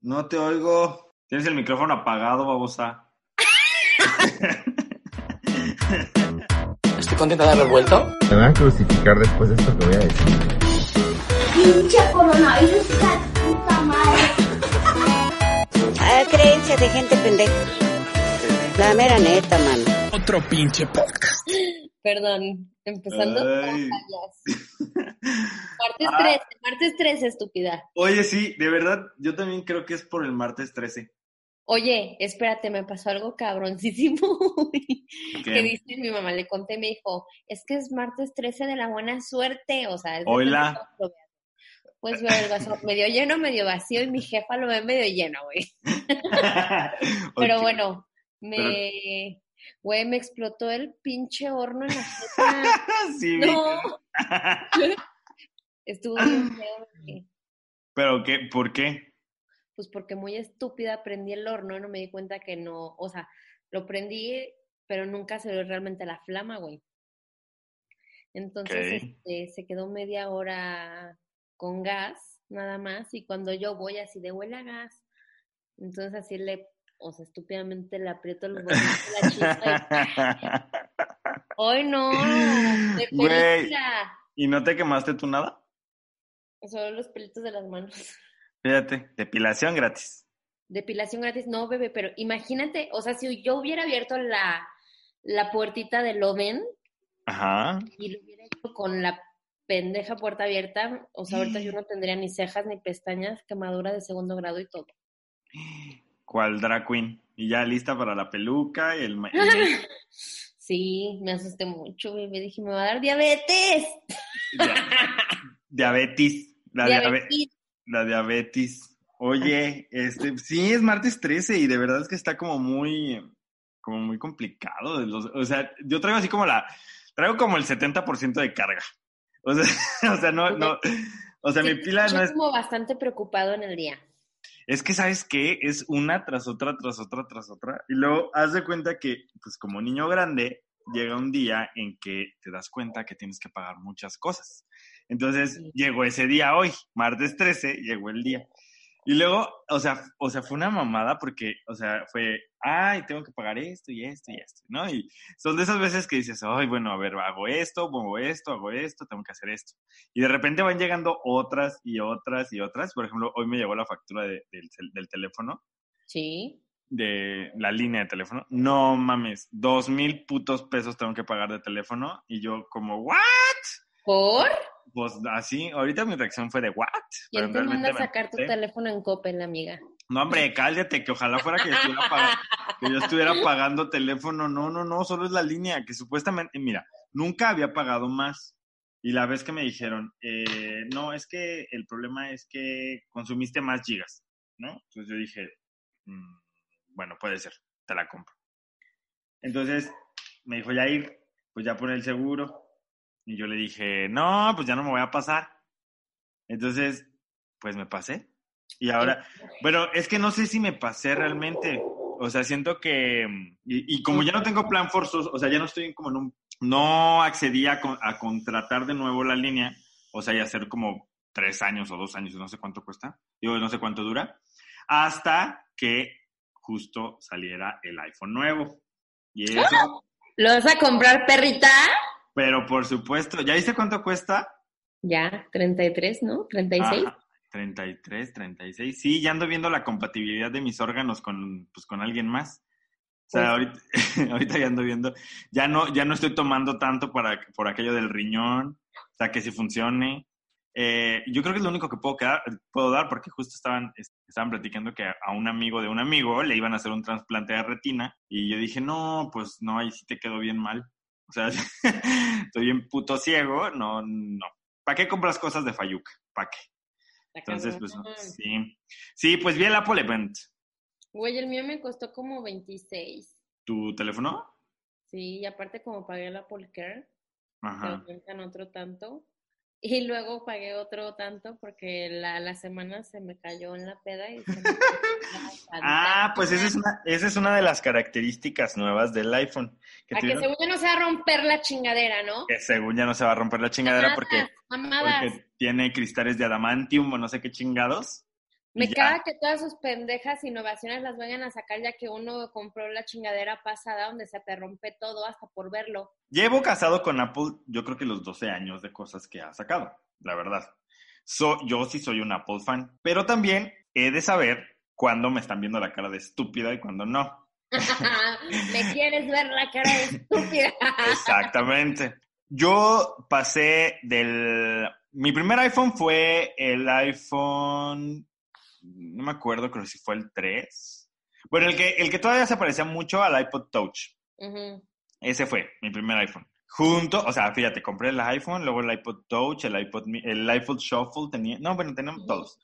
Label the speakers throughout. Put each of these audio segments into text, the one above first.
Speaker 1: No te oigo. Tienes el micrófono apagado, babosa.
Speaker 2: Estoy contenta de haber vuelto.
Speaker 3: Me van a crucificar después de esto que voy a decir.
Speaker 4: Pinche coronavirus, de puta madre.
Speaker 5: Ah, creencias de gente pendeja. La mera neta, mano.
Speaker 2: Otro pinche podcast.
Speaker 6: Perdón, empezando con
Speaker 1: Ay.
Speaker 6: Martes
Speaker 1: Ah.
Speaker 6: 13, martes 13, estúpida.
Speaker 1: Oye, sí, de verdad, yo también creo que es por el martes 13.
Speaker 6: Oye, espérate, me pasó algo cabroncísimo.
Speaker 1: ¿Qué?
Speaker 6: que dice mi mamá, le conté me dijo, es que es martes 13 de la buena suerte, o sea, es
Speaker 1: Hola.
Speaker 6: Pues veo el vaso medio lleno, medio vacío, y mi jefa lo ve medio lleno, güey. Pero bueno, me, güey, me explotó el pinche horno en la jeta.
Speaker 1: sí.
Speaker 6: No. Estuvo bien feo.
Speaker 1: Pero qué, ¿por qué?
Speaker 6: Pues porque muy estúpida prendí el horno y no me di cuenta que no, o sea, lo prendí, pero nunca se ve realmente la flama, güey. Entonces, este, se quedó media hora con gas, nada más, y cuando yo voy así de huele a gas, entonces así le, o sea, estúpidamente le aprieto los botones de la chispa y, ¡ay no! De película.
Speaker 1: ¿Y no te quemaste tú nada?
Speaker 6: Solo los pelitos de las manos.
Speaker 1: Fíjate, depilación gratis.
Speaker 6: Depilación gratis, no, bebé, pero imagínate, o sea, si yo hubiera abierto la, la puertita del Oven
Speaker 1: Ajá.
Speaker 6: y lo hubiera hecho con la pendeja puerta abierta, o sea, ahorita yo no tendría ni cejas ni pestañas, quemadura de segundo grado y todo.
Speaker 1: ¿Cuál drag queen? Y ya lista para la peluca y el... el
Speaker 6: Sí, me asusté mucho, bebé, dije, me va a dar diabetes.
Speaker 1: Dia- diabetes. La diabetes. La diabetes. Oye, este, sí, es martes 13 y de verdad es que está como muy, como muy complicado. los- o sea, yo traigo así como la, traigo como el 70% de carga. O sea, o sea, no, no, o sea,
Speaker 6: Sí,
Speaker 1: mi pila no es,
Speaker 6: como bastante preocupado en el día.
Speaker 1: Es que, ¿sabes qué? Es una tras otra, tras otra, tras otra. Y luego, haz de cuenta que, pues como niño grande, llega un día en que te das cuenta que tienes que pagar muchas cosas. Entonces,
Speaker 6: Sí.
Speaker 1: llegó ese día hoy, martes 13, llegó el día. Y luego, o sea, o sea, fue una mamada porque, o sea, fue, ay, tengo que pagar esto y esto y esto, ¿no? Y son de esas veces que dices, ay, bueno, a ver, hago esto, pongo esto, hago esto, tengo que hacer esto. Y de repente van llegando otras y otras y otras. Por ejemplo, hoy me llegó la factura de- del, del teléfono,
Speaker 6: Sí.
Speaker 1: de la línea de teléfono. No mames, dos mil putos pesos tengo que pagar de teléfono. Y yo como, ¿what?
Speaker 6: ¿Por?
Speaker 1: Pues así, ahorita mi reacción fue de, ¿what?
Speaker 6: ¿Quién te
Speaker 1: realmente
Speaker 6: manda a sacar tu teléfono en Coppel, amiga?
Speaker 1: No, hombre, cállate, que ojalá fuera que yo, estuviera pagando, que yo estuviera pagando teléfono. No, no, no, solo es la línea, que supuestamente, mira, nunca había pagado más. Y la vez que me dijeron, eh, no, es que el problema es que consumiste más gigas, ¿no? Entonces yo dije, "Mm, bueno, puede ser, te la compro. Entonces me dijo, ya ir, pues ya pone el seguro. Y yo le dije, no, pues ya no me voy a pasar. Entonces, pues me pasé. Y ahora, bueno, es que no sé si me pasé realmente. O sea, siento que. Y, y como ya no tengo plan forzoso, o sea, ya no estoy como en un. No accedí a, a contratar de nuevo la línea, o sea, y hacer como tres años o dos años, no sé cuánto cuesta, digo, no sé cuánto dura, hasta que justo saliera el iPhone nuevo. Y eso,
Speaker 6: ¿Lo vas a comprar, perrita?
Speaker 1: Pero por supuesto, ¿ya viste cuánto cuesta?
Speaker 6: Ya, 33, ¿no? 36.
Speaker 1: Ajá, 33, 36. Sí, ya ando viendo la compatibilidad de mis órganos con, pues, con alguien más. O sea,
Speaker 6: Pues-
Speaker 1: ahorita, ahorita ya ando viendo, ya no, ya no estoy tomando tanto para, por aquello del riñón, o sea, que si funcione. Eh, yo creo que es lo único que puedo, quedar, puedo dar, porque justo estaban, es- estaban platicando que a un amigo de un amigo le iban a hacer un trasplante de retina, y yo dije, no, pues no, ahí sí te quedó bien mal. O sea, estoy bien puto ciego, no, no. ¿Para qué compras cosas de Fayuca? ¿Para qué? Entonces, pues sí. Sí, pues vi el Apple Event.
Speaker 6: Güey, el mío me costó como 26.
Speaker 1: ¿Tu teléfono?
Speaker 6: Sí, y aparte como pagué la Apple Care,
Speaker 1: Ajá.
Speaker 6: aumentan otro tanto. Y luego pagué otro tanto porque la, la semana se me cayó en la peda y se me
Speaker 1: Ah, pues esa es una, esa es una de las características nuevas del iPhone. Que,
Speaker 6: A que según ya no se va a romper la chingadera, ¿no?
Speaker 1: que según ya no se va a romper la chingadera porque,
Speaker 6: Mamadas.
Speaker 1: porque tiene cristales de adamantium o no sé qué chingados.
Speaker 6: Me caga que todas sus pendejas innovaciones las vayan a sacar ya que uno compró la chingadera pasada donde se te rompe todo hasta por verlo.
Speaker 1: Llevo casado con Apple, yo creo que los 12 años de cosas que ha sacado, la verdad. So, yo sí soy un Apple fan, pero también he de saber cuándo me están viendo la cara de estúpida y cuándo no.
Speaker 6: Me quieres ver la cara de estúpida.
Speaker 1: Exactamente. Yo pasé del... Mi primer iPhone fue el iPhone... No me acuerdo, creo que si fue el 3. Bueno, el que, el que todavía se parecía mucho al iPod Touch. Ese fue mi primer iPhone. Junto, o sea, fíjate, compré el iPhone, luego el iPod Touch, el iPod, el iPod Shuffle tenía, no, bueno, teníamos
Speaker 6: Ujú.
Speaker 1: todos.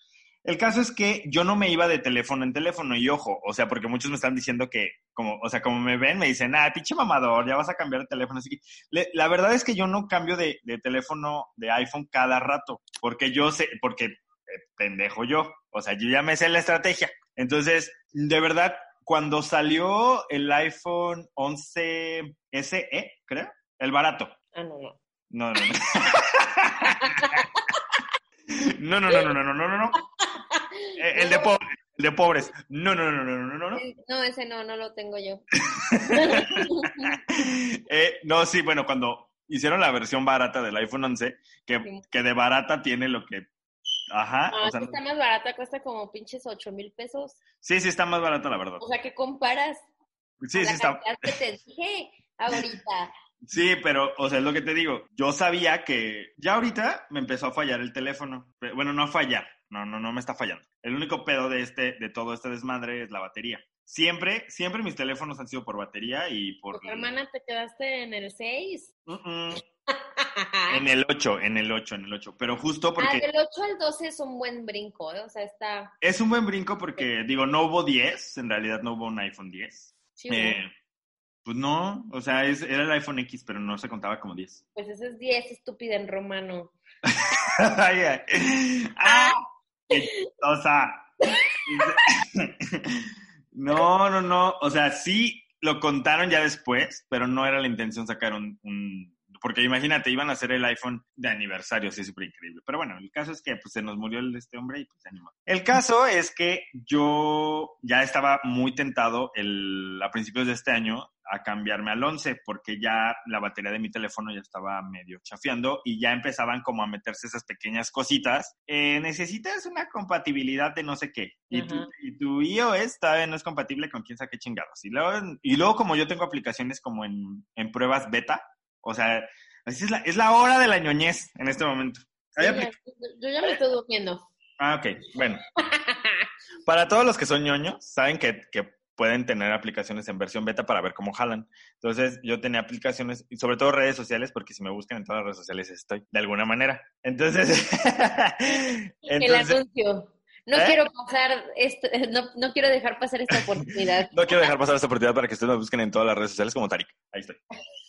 Speaker 1: El caso es que yo no me iba de teléfono en teléfono y ojo, o sea, porque muchos me están diciendo que, como, o sea, como me ven, me dicen, ah, pinche mamador, ya vas a cambiar de teléfono. Así que, le- la verdad es que yo no cambio de, de teléfono de iPhone cada rato, porque yo sé, porque eh, pendejo yo, o sea, yo ya me sé la estrategia. Entonces, de verdad, cuando salió el iPhone 11 SE, creo, el barato.
Speaker 6: Ah, no, no.
Speaker 1: No, no, no. No, no, no, no, no, no, no, no. Eh, El de pobres, el de pobres. No, no, no, no, no, no, no.
Speaker 6: No, ese no, no lo tengo yo.
Speaker 1: Eh, no, sí, bueno, cuando hicieron la versión barata del iPhone 11, que,
Speaker 6: Sí.
Speaker 1: que de barata tiene lo que... Ajá,
Speaker 6: Ah,
Speaker 1: o sea,
Speaker 6: está más barata, cuesta como pinches 8 mil pesos.
Speaker 1: sí, sí está más barata, la verdad.
Speaker 6: O sea, ¿qué comparas?
Speaker 1: Sí,
Speaker 6: a
Speaker 1: sí
Speaker 6: la
Speaker 1: está...
Speaker 6: que te dije ahorita.
Speaker 1: Sí, pero, o sea, es lo que te digo. Yo sabía que ya ahorita me empezó a fallar el teléfono. Bueno, no a fallar. No, no, no me está fallando. El único pedo de este, de todo este desmadre es la batería. Siempre, siempre mis teléfonos han sido por batería y por.
Speaker 6: Tu hermana te quedaste en el 6.
Speaker 1: Mm, mm. En el 8, en el 8, en el 8. Pero justo
Speaker 6: Ah,
Speaker 1: porque
Speaker 6: del 8 al 12 es un buen brinco, ¿eh? O sea, está
Speaker 1: es un buen brinco porque, digo, no hubo 10. En realidad no hubo un iPhone 10.
Speaker 6: chido.
Speaker 1: Eh, pues no, o sea, es, era el iPhone X, pero no se contaba como 10.
Speaker 6: Pues ese es 10, estúpida en romano.
Speaker 1: ¡Ah! ¡Qué chistosa! No, no, no. O sea, sí lo contaron ya después, pero no era la intención sacar un. porque imagínate, iban a hacer el iPhone de aniversario, sí, súper increíble. Pero bueno, el caso es que pues, se nos murió este hombre y pues se animó. El caso es que yo ya estaba muy tentado el, a principios de este año a cambiarme al 11 porque ya la batería de mi teléfono ya estaba medio chafiando y ya empezaban como a meterse esas pequeñas cositas. Eh, necesitas una compatibilidad de no sé qué y tu,
Speaker 6: Ajá.
Speaker 1: y tu iOS todavía no es compatible con quién sabe qué chingados. Y luego, y luego como yo tengo aplicaciones como en, en pruebas beta, o sea, así es la, es la hora de la ñoñez en este momento.
Speaker 6: Sí, ya- yo ya me estoy durmiendo.
Speaker 1: Ah, ok, bueno. Para todos los que son ñoños, saben que, que pueden tener aplicaciones en versión beta para ver cómo jalan. Entonces, yo tenía aplicaciones, y sobre todo redes sociales, porque si me buscan en todas las redes sociales estoy, de alguna manera. Entonces,
Speaker 6: el anuncio. No
Speaker 1: ¿Eh?
Speaker 6: quiero pasar esto, no, no quiero dejar pasar esta oportunidad.
Speaker 1: no quiero dejar pasar esta oportunidad para que ustedes me busquen en todas las redes sociales como Tarik. Ahí estoy.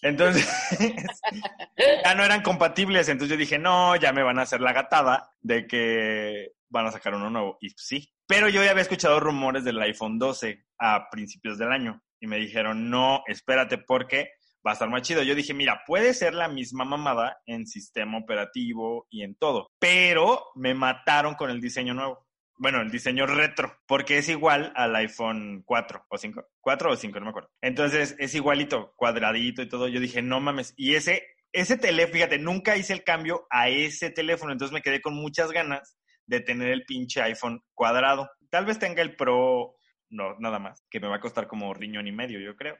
Speaker 1: Entonces, ya no eran compatibles. Entonces yo dije, no, ya me van a hacer la gatada de que van a sacar uno nuevo. Y sí. Pero yo ya había escuchado rumores del iPhone 12 a principios del año. Y me dijeron, no, espérate, porque va a estar más chido. Yo dije, mira, puede ser la misma mamada en sistema operativo y en todo. Pero me mataron con el diseño nuevo. Bueno, el diseño retro, porque es igual al iPhone 4 o 5. 4 o 5, no me acuerdo. Entonces es igualito, cuadradito y todo. Yo dije, no mames. Y ese, ese teléfono, fíjate, nunca hice el cambio a ese teléfono. Entonces me quedé con muchas ganas de tener el pinche iPhone cuadrado. Tal vez tenga el Pro, no, nada más, que me va a costar como riñón y medio, yo creo.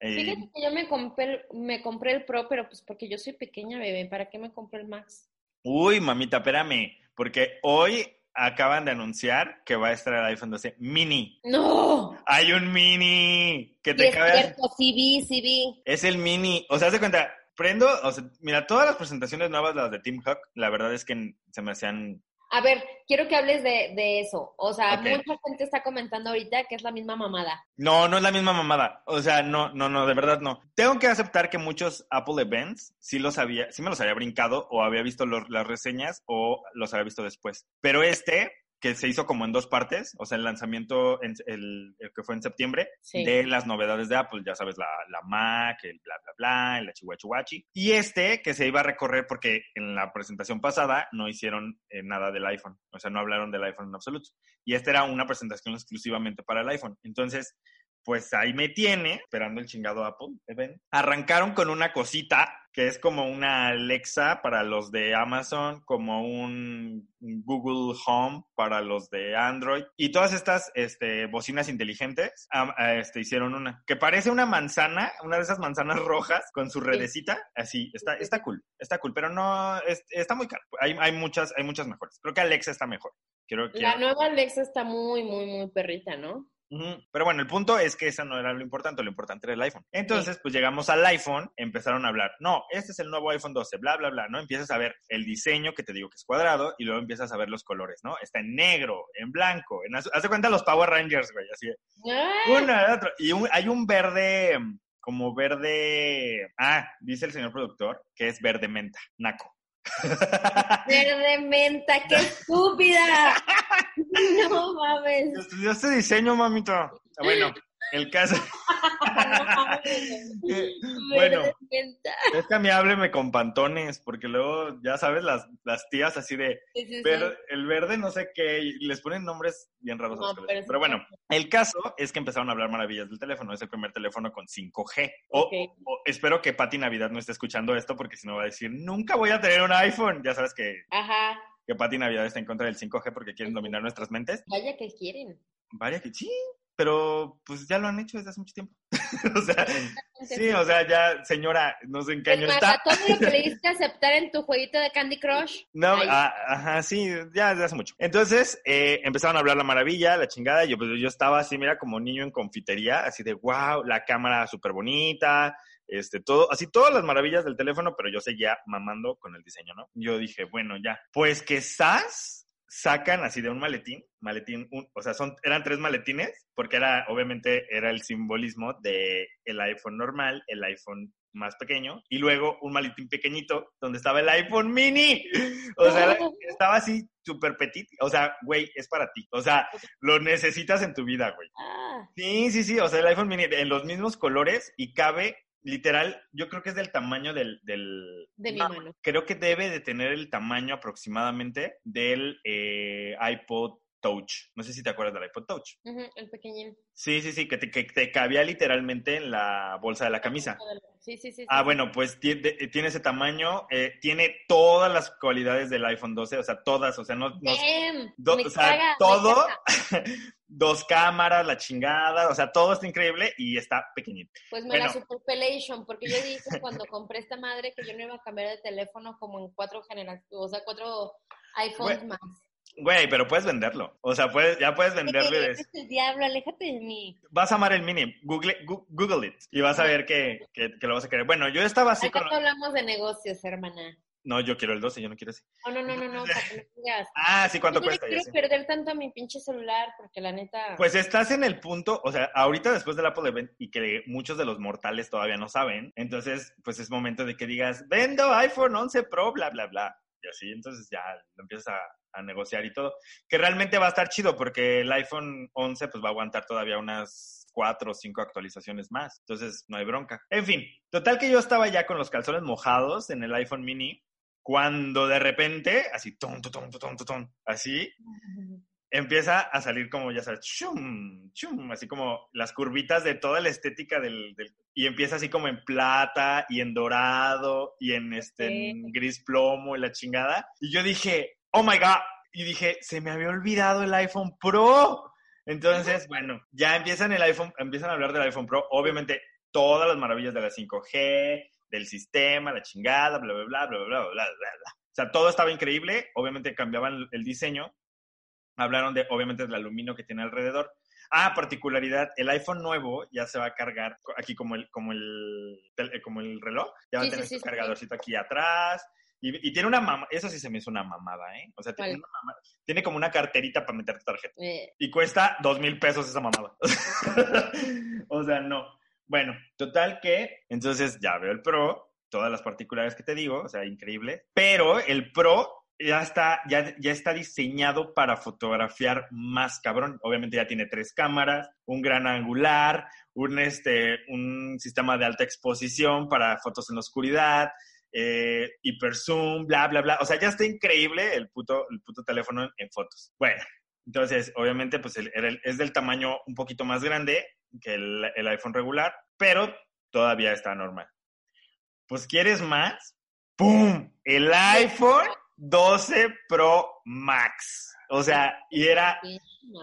Speaker 1: Eh,
Speaker 6: Fíjate que yo me compré, el- me compré el Pro, pero pues porque yo soy pequeña, bebé. ¿Para qué me compré el Max?
Speaker 1: Uy, mamita, espérame, porque hoy acaban de anunciar que va a estar el iPhone 12 mini.
Speaker 6: ¡No!
Speaker 1: Hay un mini que te
Speaker 6: es
Speaker 1: cabe.
Speaker 6: cierto, sí vi, sí vi.
Speaker 1: Es el mini. O sea, haz de cuenta, prendo, o sea, mira, todas las presentaciones nuevas, las de Team Hawk, la verdad es que se me hacían
Speaker 6: A ver, quiero que hables de, de eso. O sea, mucha gente está comentando ahorita que es la misma mamada.
Speaker 1: No, no es la misma mamada. O sea, no, no, no, de verdad no. Tengo que aceptar que muchos Apple Events sí los había, sí me los había brincado o había visto los- las reseñas o los había visto después. Pero este, que se hizo como en dos partes, o sea, el lanzamiento en- el, el que fue en septiembre
Speaker 6: Sí.
Speaker 1: de las novedades de Apple, ya sabes, la, la Mac, el bla, bla, bla, el chihuachuachi. Y este que se iba a recorrer porque en la presentación pasada no hicieron eh, nada del iPhone, o sea, no hablaron del iPhone en absoluto. Y esta era una presentación exclusivamente para el iPhone. Entonces, pues ahí me tiene esperando el chingado Apple Event. Arrancaron con una cosita que es como una Alexa para los de Amazon, como un Google Home para los de Android. Y todas estas este, bocinas inteligentes este, hicieron una que parece una manzana, una de esas manzanas rojas con su redecita. Así, está, está cool, está cool, pero no, es- está muy caro. Hay, hay, muchas, hay muchas mejores. Creo que Alexa está mejor. Quiero,
Speaker 6: La nueva Alexa está muy, muy, muy perrita, ¿no?
Speaker 1: Pero bueno, el punto es que eso no era lo importante, lo importante era el iPhone. Entonces, pues llegamos al iPhone, empezaron a hablar, no, este es el nuevo iPhone 12, bla, bla, bla, ¿no? Empiezas a ver el diseño que te digo que es cuadrado y luego empiezas a ver los colores, ¿no? Está en negro, en blanco, en azul. Haz de cuenta los Power Rangers, güey, así. Uno, el otro. Y un- hay un verde, como verde, ah, dice el señor productor, que es verde menta, naco.
Speaker 6: Verde menta, qué estúpida. No mames.
Speaker 1: Estudió este diseño, mamito. Ah, Bueno, el caso... Eh, bueno. Es que a mí hábleme con pantones, porque luego, ya sabes, las, las tías así de
Speaker 6: Sí, sí, sí.
Speaker 1: ver- el verde no sé qué, les ponen nombres bien raros a
Speaker 6: No, pero
Speaker 1: Pero bueno, el caso es que empezaron a hablar maravillas del teléfono. Es el primer teléfono con 5G. O,
Speaker 6: Ok.
Speaker 1: o espero que Pati Navidad no esté escuchando esto, porque si no va a decir, nunca voy a tener un iPhone. Ya sabes que,
Speaker 6: Ajá.
Speaker 1: que Pati Navidad está en contra del 5G porque quieren dominar nuestras mentes.
Speaker 6: Vaya que quieren.
Speaker 1: Vaya que sí, pero pues ya lo han hecho desde hace mucho tiempo. o sea, sí, o sea, ya, señora, no sé en qué año está.
Speaker 6: todo lo que le diste aceptar en tu jueguito de Candy Crush.
Speaker 1: No, ah, ajá, sí, ya desde hace mucho. Entonces, eh, empezaron a hablar la maravilla, la chingada, yo, pues, yo estaba así, mira, como niño en confitería, así de, wow, la cámara súper bonita, este, todo, así todas las maravillas del teléfono, pero yo seguía mamando con el diseño, ¿no? Yo dije, bueno, ya, pues quizás sacan así de un maletín, maletín, un- o sea, son, eran tres maletines, porque era, obviamente, era el simbolismo de el iPhone normal, el iPhone más pequeño, y luego un maletín pequeñito donde estaba el iPhone mini. O sea, estaba así súper petit. O sea, güey, es para ti. O sea, lo necesitas en tu vida, güey.
Speaker 6: Ah,
Speaker 1: Sí, sí, sí. O sea, el iPhone mini en los mismos colores y cabe, literal, yo creo que es del tamaño del... del
Speaker 6: de mi mano.
Speaker 1: Creo que debe de tener el tamaño aproximadamente del eh, iPod Touch. No sé si te acuerdas del iPod Touch.
Speaker 6: El pequeñín.
Speaker 1: Sí, sí, sí, que te, que te cabía literalmente en la bolsa de la camisa.
Speaker 6: Sí, sí, sí. sí.
Speaker 1: Ah, bueno, pues tiene ese tamaño, eh, tiene todas las cualidades del iPhone 12, o sea, todas, o sea, no, no- do- o sea,
Speaker 6: caga,
Speaker 1: todo, dos cámaras, la chingada, o sea, todo está increíble y está pequeñito.
Speaker 6: Pues me
Speaker 1: Bueno.
Speaker 6: la superpelation, porque yo dije cuando compré esta madre que yo no iba a cambiar de teléfono como en cuatro generaciones, o sea, cuatro iPhones más.
Speaker 1: Güey, pero puedes venderlo, o sea, puedes, ya puedes venderle. de-
Speaker 6: Eres el diablo, aléjate de mí.
Speaker 1: Vas a amar el mini, Google, gu- Google it y vas a ver que, que- que lo vas a querer. Bueno, yo estaba así
Speaker 6: Al
Speaker 1: con...
Speaker 6: hablamos de negocios, hermana.
Speaker 1: No, yo quiero el 12, yo no quiero ese.
Speaker 6: No, no, no, no, no, para que no digas.
Speaker 1: Ah, sí, ¿cuánto
Speaker 6: Yo no
Speaker 1: cuesta? Ya
Speaker 6: quiero perder tanto a mi pinche celular, porque la neta...
Speaker 1: Pues estás en el punto, o sea, ahorita después del Apple Event y que muchos de los mortales todavía no saben, entonces pues es momento de que digas, vendo iPhone 11 Pro, bla, bla, bla. Y así, entonces ya lo empiezas a, a negociar y todo. Que realmente va a estar chido porque el iPhone 11 pues va a aguantar todavía unas cuatro o cinco actualizaciones más. Entonces no hay bronca. En fin, total que yo estaba ya con los calzones mojados en el iPhone mini cuando de repente, así, ton, ton, ton, ton, así, empieza a salir como, ya sabes, chum, chum, así como las curvitas de toda la estética del, del- y empieza así como en plata y en dorado y en este en gris plomo y la chingada. Y yo dije, oh my god, y dije, se me había olvidado el iPhone Pro. Entonces, bueno, ya empiezan el iPhone, empiezan a hablar del iPhone Pro, obviamente todas las maravillas de la 5G, del sistema, la chingada, bla, bla, bla, bla, bla, bla, bla, bla. O sea, todo estaba increíble, obviamente cambiaban el diseño, hablaron de, obviamente, del aluminio que tiene alrededor. Ah, particularidad, el iPhone nuevo ya se va a cargar aquí como el, como el, como el reloj, ya va
Speaker 6: Sí,
Speaker 1: a tener
Speaker 6: sí,
Speaker 1: su
Speaker 6: sí,
Speaker 1: cargadorcito aquí atrás, Y, y tiene una mamada, eso sí se me hizo una mamada, ¿eh? O sea, tiene, una mamada. tiene como una carterita para meter tu tarjeta.
Speaker 6: Eh,
Speaker 1: Y cuesta dos mil pesos esa mamada. o sea, no. Bueno, total que, entonces ya veo el Pro, todas las particularidades que te digo, o sea, increíble. Pero el Pro ya está, ya, ya está diseñado para fotografiar más cabrón. Obviamente ya tiene tres cámaras, un gran angular, un, este, un sistema de alta exposición para fotos en la oscuridad, eh, hiper zoom, bla, bla, bla. O sea, ya está increíble el puto, el puto teléfono en, en fotos. Bueno, entonces, obviamente, pues el- el- es del tamaño un poquito más grande que el, el iPhone regular, pero todavía está normal. Pues, ¿quieres más? ¡Pum! El iPhone 12 Pro Max. O sea, y era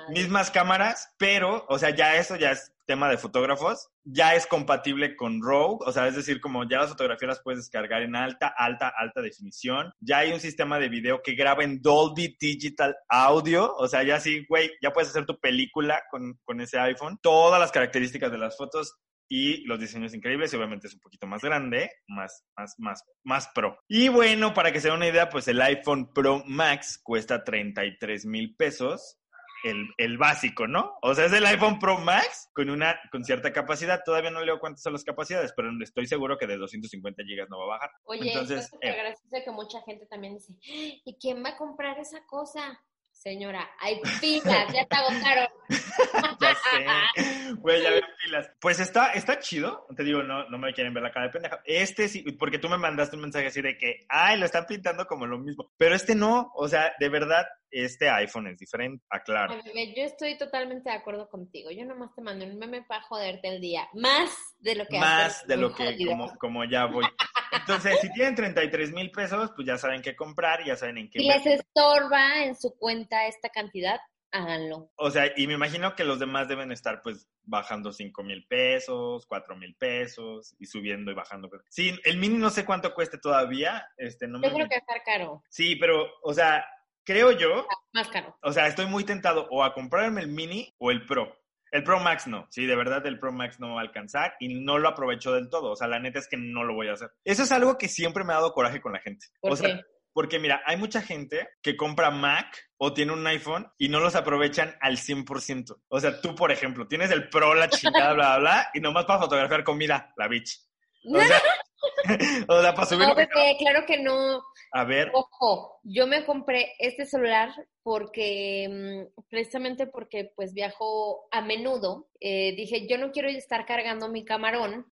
Speaker 1: mismas cámaras, pero, o sea, ya eso ya es tema de fotógrafos, ya es compatible con RAW, o sea, es decir, como ya las fotografías las puedes descargar en alta, alta, alta definición, ya hay un sistema de video que graba en Dolby Digital Audio, o sea, ya sí, güey, ya puedes hacer tu película con, con ese iPhone, todas las características de las fotos y los diseños increíbles y obviamente es un poquito más grande, más, más, más, más pro. Y bueno, para que se den una idea, pues el iPhone Pro Max cuesta 33 mil pesos. El, el básico, ¿no? O sea, es el iPhone Pro Max con una con cierta capacidad. Todavía no leo cuántas son las capacidades, pero estoy seguro que de 250 gigas no va a bajar.
Speaker 6: Oye,
Speaker 1: Entonces,
Speaker 6: está súper
Speaker 1: eh.
Speaker 6: gracioso que mucha gente también dice, ¿y quién va a comprar esa cosa? Señora, hay pilas, ya te agotaron.
Speaker 1: ya sé. Güey, ya veo pilas. Pues está, está chido. Te digo, no, no me quieren ver la cara de pendeja. Este sí, porque tú me mandaste un mensaje así de que, ay, lo están pintando como lo mismo. Pero este no. O sea, de verdad, este iPhone es diferente. Aclaro.
Speaker 6: Bebé, yo estoy totalmente de acuerdo contigo. Yo nomás te mando un meme para joderte el día. Más de lo que
Speaker 1: Más
Speaker 6: haces,
Speaker 1: de lo que,
Speaker 6: jodido.
Speaker 1: como, como ya voy. Entonces, si tienen 33 mil pesos, pues ya saben qué comprar, ya saben en qué
Speaker 6: Si les estorba en su cuenta esta cantidad, háganlo.
Speaker 1: O sea, y me imagino que los demás deben estar pues bajando 5 mil pesos, 4 mil pesos y subiendo y bajando. Sí, el mini no sé cuánto cueste todavía. Este, no me...
Speaker 6: Yo creo que va a estar caro,
Speaker 1: Sí, pero, o sea, creo yo,
Speaker 6: más caro.
Speaker 1: o sea, estoy muy tentado o a comprarme el mini o el Pro. El Pro Max no, sí, de verdad el Pro Max no me va a alcanzar y no lo aprovecho del todo. O sea, la neta es que no lo voy a hacer. Eso es algo que siempre me ha dado coraje con la gente.
Speaker 6: ¿Por
Speaker 1: o sea,
Speaker 6: qué?
Speaker 1: Porque mira, hay mucha gente que compra Mac o tiene un iPhone y no los aprovechan al 100%. O sea, tú, por ejemplo, tienes el Pro, la chingada, bla, bla, bla, y nomás para fotografiar comida, la bitch. O sea, o sea para subir
Speaker 6: No,
Speaker 1: un video.
Speaker 6: bebé, claro que no.
Speaker 1: A ver,
Speaker 6: Ojo, yo me compré este celular porque, mm, precisamente porque pues viajo a menudo. Eh, dije, yo no quiero estar cargando mi camarón.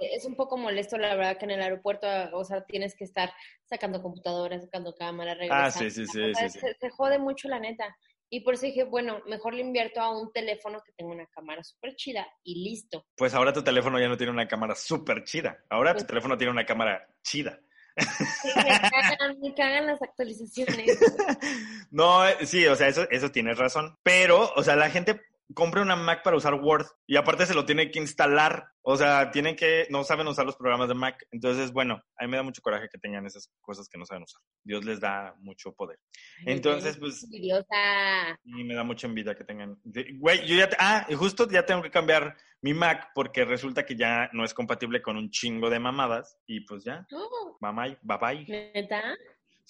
Speaker 6: Es un poco molesto, la verdad, que en el aeropuerto, o sea, tienes que estar sacando computadora, sacando cámara, regresando.
Speaker 1: Ah, sí, sí, sí,
Speaker 6: O sea,
Speaker 1: sí, sí.
Speaker 6: Se, se jode mucho, la neta. Y por eso dije, bueno, mejor le invierto a un teléfono que tenga una cámara súper chida y listo.
Speaker 1: pues ahora tu teléfono ya no tiene una cámara súper chida. Ahora tu
Speaker 6: Pues-
Speaker 1: teléfono tiene una cámara chida.
Speaker 6: Me cagan, me cagan las actualizaciones.
Speaker 1: No, eh, sí, o sea, eso, eso tienes razón. Pero, o sea, la gente compra una Mac para usar Word y aparte se lo tiene que instalar. O sea, tienen que, no saben usar los programas de Mac. Entonces, bueno, a mí me da mucho coraje que tengan esas cosas que no saben usar. Dios les da mucho poder. Entonces, pues,
Speaker 6: Envidiosa.
Speaker 1: y me da mucha envidia que tengan. Güey, yo ya, te- ah, y justo ya tengo que cambiar mi Mac porque resulta que ya no es compatible con un chingo de mamadas y pues ya,
Speaker 6: Oh,
Speaker 1: bye bye, bye bye.
Speaker 6: ¿Neta?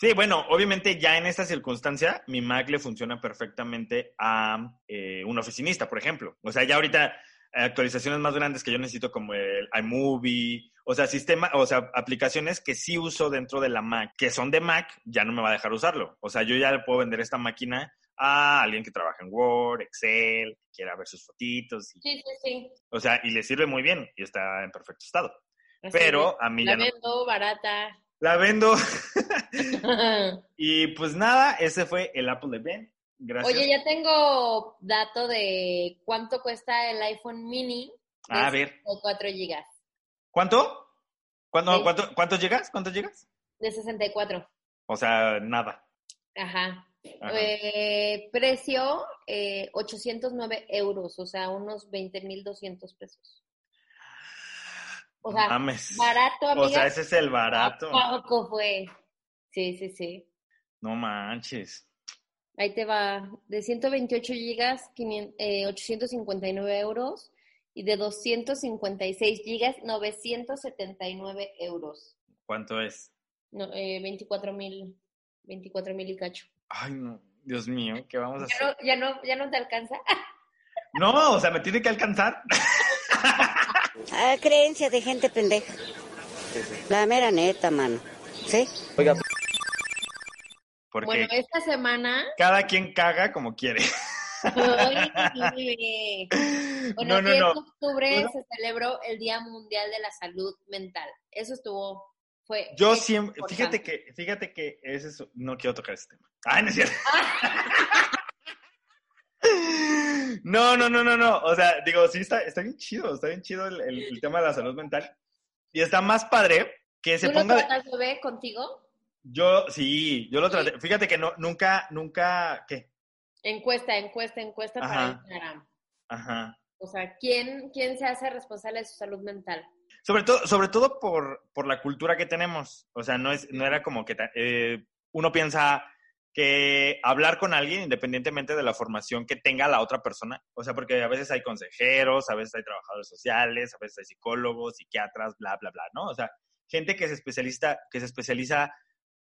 Speaker 1: Sí, bueno, obviamente ya en esta circunstancia mi Mac le funciona perfectamente a eh, un oficinista, por ejemplo. O sea, ya ahorita actualizaciones más grandes que yo necesito como el iMovie, o sea, sistema, o sea, aplicaciones que sí uso dentro de la Mac, que son de Mac, ya no me va a dejar usarlo. O sea, yo ya le puedo vender esta máquina a alguien que trabaja en Word, Excel, que quiera ver sus fotitos, y-
Speaker 6: Sí, sí, sí.
Speaker 1: o sea, y le sirve muy bien y está en perfecto estado.
Speaker 6: Así
Speaker 1: Pero a mí
Speaker 6: La
Speaker 1: ya no.
Speaker 6: vendo barata.
Speaker 1: La vendo. y pues nada, ese fue el Apple Event. Gracias.
Speaker 6: Oye, ya tengo dato de cuánto cuesta el iPhone mini de
Speaker 1: A ver.
Speaker 6: 64 gigas.
Speaker 1: ¿Cuánto? ¿Cuánto,
Speaker 6: Sí.
Speaker 1: cuánto, ¿Cuántos llegas? ¿Cuántos llegas?
Speaker 6: De 64.
Speaker 1: O sea, nada.
Speaker 6: Ajá.
Speaker 1: Ajá.
Speaker 6: Eh, precio eh, 809 euros, o sea, unos 20,200 pesos. O sea,
Speaker 1: Mames.
Speaker 6: barato, amiga.
Speaker 1: O sea, ese es el barato.
Speaker 6: ¿A poco fue? Sí, sí, sí.
Speaker 1: No manches.
Speaker 6: Ahí te va. De 128 gigas, 500, eh, 859 euros. Y de 256 gigas, 979 euros.
Speaker 1: ¿Cuánto es?
Speaker 6: No, eh, 24 mil, 24 mil y cacho.
Speaker 1: Ay, no, Dios mío, ¿qué vamos a
Speaker 6: ¿Ya
Speaker 1: hacer?
Speaker 6: no, ya no, ya no te alcanza?
Speaker 1: No, o sea, me tiene que alcanzar.
Speaker 5: Ah, creencia de gente pendeja. La mera neta, mano. ¿Sí?
Speaker 2: Oiga,
Speaker 1: Porque
Speaker 6: Bueno, esta semana.
Speaker 1: cada quien caga como quiere.
Speaker 6: Bueno,
Speaker 1: No,
Speaker 6: el
Speaker 1: no,
Speaker 6: 10
Speaker 1: no.
Speaker 6: de octubre
Speaker 1: No.
Speaker 6: se celebró el Día Mundial de la Salud Mental. Eso estuvo, fue.
Speaker 1: Yo siempre,
Speaker 6: importante.
Speaker 1: fíjate que, fíjate que ese es, no quiero tocar ese tema. Ay, no es cierto. No, no, no, no, no. O sea, digo, sí está, está bien chido, está bien chido el, el- el tema de la salud mental. Y está más padre que se
Speaker 6: ¿Tú lo
Speaker 1: ponga. de-
Speaker 6: tratas, bebé, contigo?
Speaker 1: Yo, sí, yo lo traté. Fíjate que no, nunca, nunca, ¿qué?
Speaker 6: Encuesta, encuesta, encuesta para
Speaker 1: Ajá.
Speaker 6: Instagram.
Speaker 1: Ajá.
Speaker 6: O sea, ¿quién, ¿quién se hace responsable de su salud mental?
Speaker 1: Sobre todo, sobre todo por, por la cultura que tenemos. O sea, no, es, no era como que eh, uno piensa que hablar con alguien, independientemente de la formación que tenga la otra persona, o sea, porque a veces hay consejeros, a veces hay trabajadores sociales, a veces hay psicólogos, psiquiatras, bla, bla, bla, ¿no? O sea, gente que se especializa, que se especializa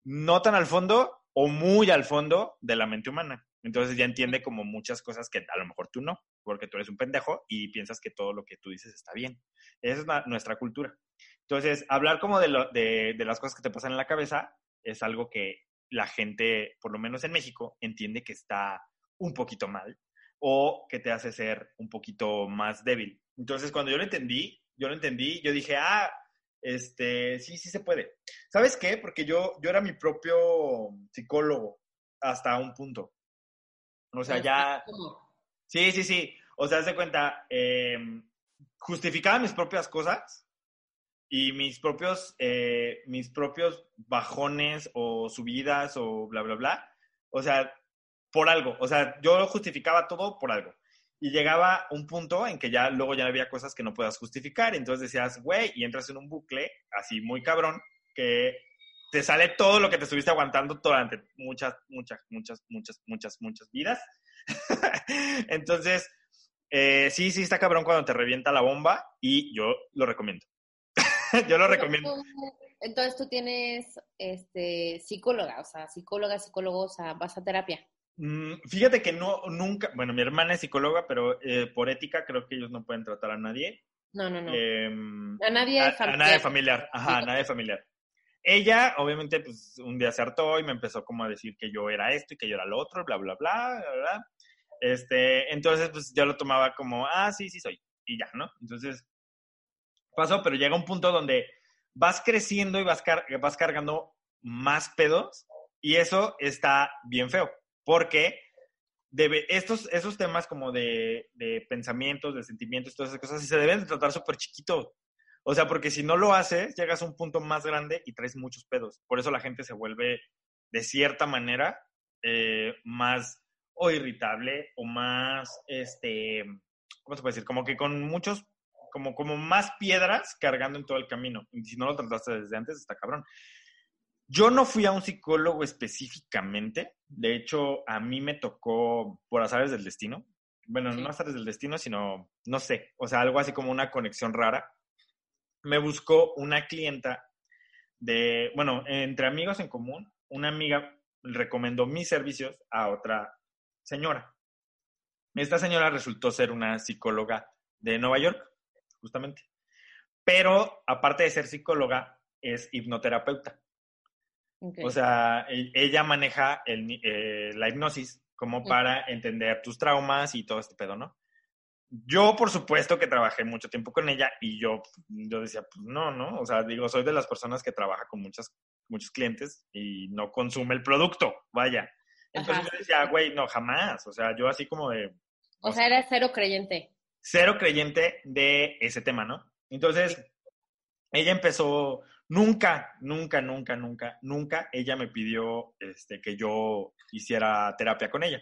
Speaker 1: no tan al fondo o muy al fondo de la mente humana. Entonces ya entiende como muchas cosas que a lo mejor tú no, porque tú eres un pendejo y piensas que todo lo que tú dices está bien. Esa es na- nuestra cultura. Entonces, hablar como de, lo- de, de las cosas que te pasan en la cabeza es algo que la gente, por lo menos en México, entiende que está un poquito mal o que te hace ser un poquito más débil. Entonces, cuando yo lo entendí, yo lo entendí, yo dije, ah, este, sí, sí se puede. ¿Sabes qué? Porque yo, yo era mi propio psicólogo hasta un punto. O sea, ya... Sí, sí, sí. O sea, haz de cuenta, eh, justificaba mis propias cosas y mis propios, eh, mis propios bajones o subidas o bla, bla, bla. O sea, por algo. O sea, yo justificaba todo por algo. Y llegaba un punto en que ya luego ya había cosas que no puedas justificar. Entonces decías, güey, y entras en un bucle así muy cabrón que te sale todo lo que te estuviste aguantando durante muchas, muchas, muchas, muchas, muchas, muchas vidas. Entonces, eh, sí, sí está cabrón cuando te revienta la bomba y yo lo recomiendo. yo lo recomiendo.
Speaker 6: Entonces tú tienes este, psicóloga, o sea, psicóloga, psicólogo, o sea, vas a terapia.
Speaker 1: Mm, Fíjate que no, nunca, bueno, mi hermana es psicóloga, pero eh, por ética creo que ellos no pueden tratar a nadie.
Speaker 6: No, no, no.
Speaker 1: Em,
Speaker 6: a nadie
Speaker 1: a, a
Speaker 6: familiar.
Speaker 1: nadie familiar, ajá, a nadie familiar. Ella, obviamente, pues un día se hartó y me empezó como a decir que yo era esto y que yo era lo otro, bla, bla, bla, bla, bla. Este, entonces, pues yo lo tomaba como, ah, sí, sí soy, y ya, ¿no? Entonces, pasó, pero llega un punto donde vas creciendo y vas, vas cargando más pedos y eso está bien feo, porque estos, esos temas como de, de pensamientos, de sentimientos, todas esas cosas, se deben de tratar súper chiquito. O sea, porque si no lo haces, llegas a un punto más grande y traes muchos pedos. Por eso la gente se vuelve, de cierta manera, eh, más o irritable o más, este, ¿cómo se puede decir? Como que con muchos, como, como más piedras cargando en todo el camino. Y si no lo trataste desde antes, está cabrón. Yo no fui a un psicólogo específicamente. De hecho, a mí me tocó por azares del destino. Bueno,
Speaker 6: Sí.
Speaker 1: no azares del destino, sino, no sé, o sea, algo así como una conexión rara. Me buscó una clienta de, bueno, entre amigos en común, una amiga recomendó mis servicios a otra señora. Esta señora resultó ser una psicóloga de Nueva York, justamente. Pero aparte de ser psicóloga, es hipnoterapeuta. O sea, ella maneja el eh, la hipnosis como para entender tus traumas y todo este pedo, ¿no? Yo, por supuesto, que trabajé mucho tiempo con ella y yo, yo decía, pues no, ¿no? O sea, digo, soy de las personas que trabaja con muchas, muchos clientes y no consume el producto, vaya. Entonces
Speaker 6: Ajá.
Speaker 1: yo decía, güey, no, jamás. O sea, yo así como de,
Speaker 6: o sea, eres cero creyente.
Speaker 1: Cero creyente de ese tema, ¿no? Entonces, ella empezó, nunca, nunca, nunca, nunca, nunca ella me pidió este, que yo hiciera terapia con ella.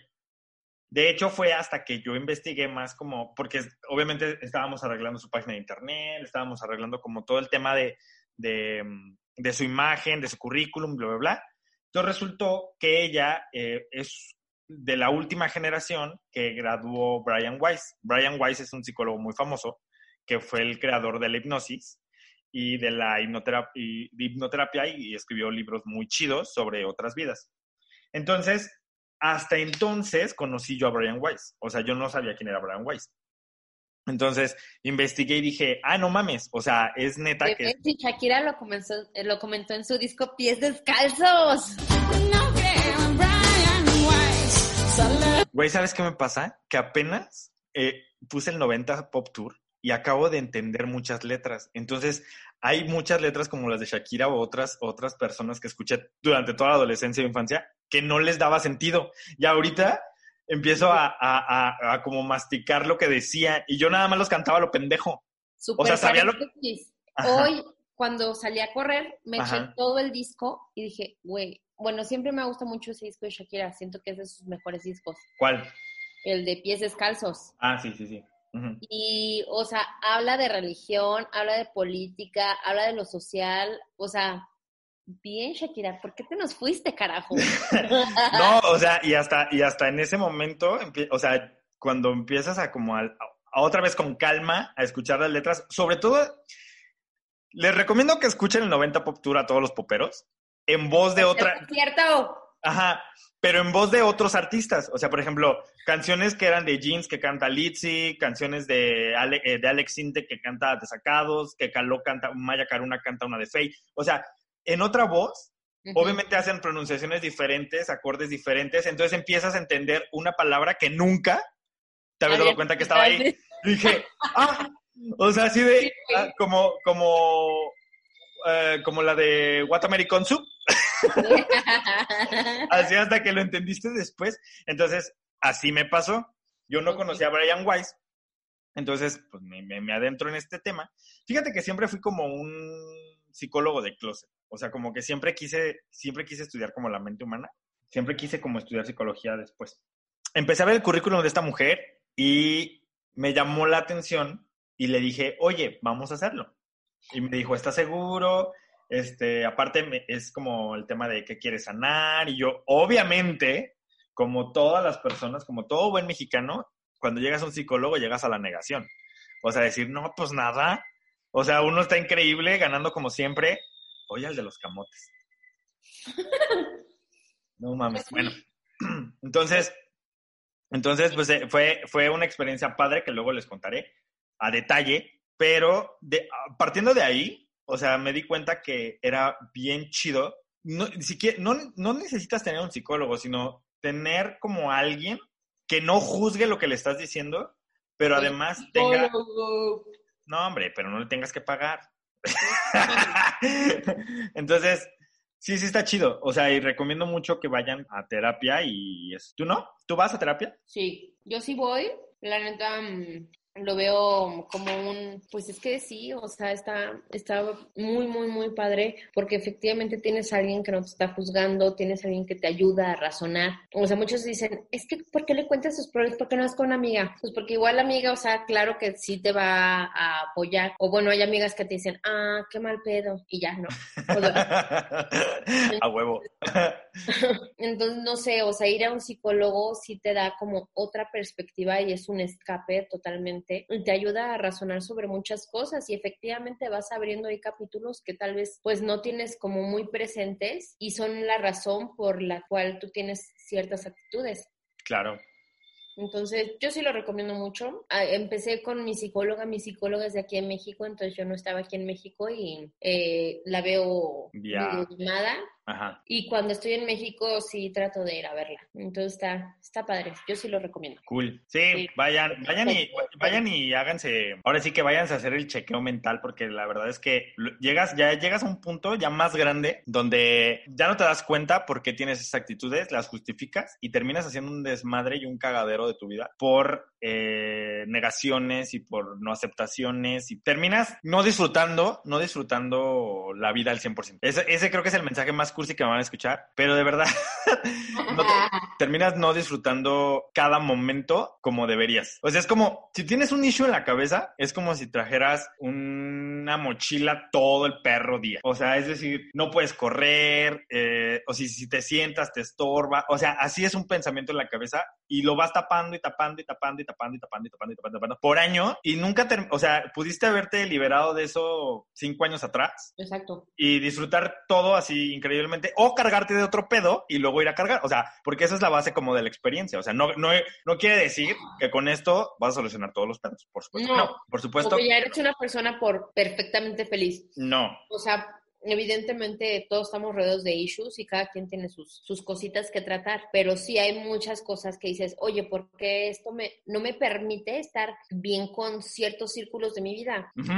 Speaker 1: De hecho, fue hasta que yo investigué más como, porque obviamente estábamos arreglando su página de internet, estábamos arreglando como todo el tema de, de, mm, de su imagen, de su currículum, bla, bla, bla. Entonces resultó que ella eh, es de la última generación que graduó Brian Weiss. Brian Weiss es un psicólogo muy famoso que fue el creador de la hipnosis y de la hipnoterapia, y, de hipnoterapia y escribió libros muy chidos sobre otras vidas. Entonces, hasta entonces conocí yo a Brian Weiss. O sea, yo no sabía quién era Brian Weiss. Entonces, investigué y dije, ah, no mames, o sea, es neta
Speaker 6: De
Speaker 1: que...
Speaker 6: hecho, Shakira lo, comenzó, eh, lo comentó en su disco Pies Descalzos.
Speaker 1: Güey, ¿sabes qué me pasa? Que apenas eh, puse el 90 Pop Tour y acabo de entender muchas letras. Entonces, hay muchas letras como las de Shakira o otras, otras personas que escuché durante toda la adolescencia e infancia que no les daba sentido. Y ahorita empiezo a, a- a- a como masticar lo que decía y yo nada más los cantaba lo pendejo.
Speaker 6: Super
Speaker 1: O sea, sabía lo-.
Speaker 6: Hoy, cuando salí a correr, me eché todo el disco y dije, güey, bueno, siempre me gusta mucho ese disco de Shakira. Siento que es de sus mejores discos.
Speaker 1: ¿Cuál?
Speaker 6: El de Pies Descalzos.
Speaker 1: Ah, sí, sí, sí.
Speaker 6: Y, o sea, habla de religión, habla de política, habla de lo social. O sea, bien, Shakira, ¿por qué te nos fuiste, carajo?
Speaker 1: No, o sea, y hasta, y hasta en ese momento, o sea, cuando empiezas a como a, a otra vez con calma a escuchar las letras, sobre todo, les recomiendo que escuchen el 90 Pop Tour a todos los poperos, en voz de otra,
Speaker 6: ¿Cierto?
Speaker 1: ajá, pero en voz de otros artistas. O sea, por ejemplo, canciones que eran de Jeans que canta Litzy, canciones de, Ale- eh, de Alex Sinte que canta Desacados, que Caló canta, Maya Caruna canta una de Faye. O sea, en otra voz, obviamente hacen pronunciaciones diferentes, acordes diferentes, entonces empiezas a entender una palabra que nunca te habías dado cuenta que estaba ahí. Y dije, ah, o sea, así de, ah, como, como, eh, como la de What American Soup, así hasta que lo entendiste después. Entonces, así me pasó. Yo no conocía a Brian Weiss, entonces, pues me, me- me adentro en este tema. Fíjate que siempre fui como un psicólogo de closet. O sea, como que siempre quise, siempre quise estudiar como la mente humana. Siempre quise como estudiar psicología después. Empecé a ver el currículum de esta mujer y me llamó la atención y le dije, oye, vamos a hacerlo. Y me dijo, ¿estás seguro? Este, aparte es como el tema de qué quieres sanar. Y yo, obviamente, como todas las personas, como todo buen mexicano, cuando llegas a un psicólogo llegas a la negación. O sea, decir, no, pues nada. O sea, uno está increíble, ganando como siempre. Oye, al de los camotes. No mames. Bueno, entonces, entonces, pues eh, fue, fue una experiencia padre que luego les contaré a detalle, pero de, a- partiendo de ahí, o sea, me di cuenta que era bien chido. No, siquiera, no, no necesitas tener un psicólogo, sino tener como alguien que no juzgue lo que le estás diciendo, pero además tenga... No, hombre, pero no le tengas que pagar. Entonces, sí, sí está chido. O sea, y recomiendo mucho que vayan a terapia y es- ¿tú no? ¿Tú vas a terapia?
Speaker 6: Sí, yo sí voy. La neta, mm, lo veo como un, pues es que sí, o sea, está, está muy, muy, muy padre, porque efectivamente tienes a alguien que no te está juzgando, tienes a alguien que te ayuda a razonar. O sea, muchos dicen, es que, ¿por qué le cuentas sus problemas? ¿Por qué no es con una amiga? Pues porque igual la amiga, o sea, claro que sí te va a apoyar. O bueno, hay amigas que te dicen, ah, qué mal pedo, y ya no. O sea,
Speaker 1: a huevo.
Speaker 6: entonces, no sé, o sea, ir a un psicólogo sí te da como otra perspectiva y es un escape totalmente. Y te ayuda a razonar sobre muchas cosas y efectivamente vas abriendo ahí capítulos que tal vez pues no tienes como muy presentes y son la razón por la cual tú tienes ciertas actitudes.
Speaker 1: Claro.
Speaker 6: Entonces, yo sí lo recomiendo mucho. Ah, Empecé con mi psicóloga, mi psicóloga es de aquí en México, entonces yo no estaba aquí en México y eh, la veo videollamada.
Speaker 1: Ajá.
Speaker 6: Y cuando estoy en México sí trato de ir a verla. Entonces está, está padre. Yo sí lo recomiendo.
Speaker 1: Cool. Sí,
Speaker 6: Sí.
Speaker 1: vayan, vayan y vayan y háganse, ahora sí que váyanse a hacer el chequeo mental, porque la verdad es que llegas, ya llegas a un punto ya más grande donde ya no te das cuenta por qué tienes esas actitudes, las justificas y terminas haciendo un desmadre y un cagadero de tu vida por eh, negaciones y por no aceptaciones y terminas no disfrutando, no disfrutando la vida al 100%. Ese, ese creo que es el mensaje más cursi que me van a escuchar, pero de verdad no te- terminas no disfrutando cada momento como deberías. O sea, es como, si tienes un issue en la cabeza, es como si trajeras un una mochila todo el perro día. O sea, es decir, no puedes correr, eh, o si, si te sientas te estorba. O sea, así es un pensamiento en la cabeza y lo vas tapando y tapando y tapando y tapando y tapando y tapando y tapando, y tapando por año y nunca, te, o sea, pudiste haberte liberado de eso cinco años atrás
Speaker 6: Exacto.
Speaker 1: y disfrutar todo así increíblemente o cargarte de otro pedo y luego ir a cargar. O sea, porque esa es la base como de la experiencia. O sea, no, no, no quiere decir que con esto vas a solucionar todos los pedos. Por supuesto.
Speaker 6: No.
Speaker 1: No, por supuesto.
Speaker 6: O que ya eres una persona por perfectamente feliz.
Speaker 1: No.
Speaker 6: O sea, evidentemente todos estamos rodeados de issues y cada quien tiene sus, sus cositas que tratar, pero sí hay muchas cosas que dices, oye, ¿por qué esto me, no me permite estar bien con ciertos círculos de mi vida?
Speaker 1: Sí, sí,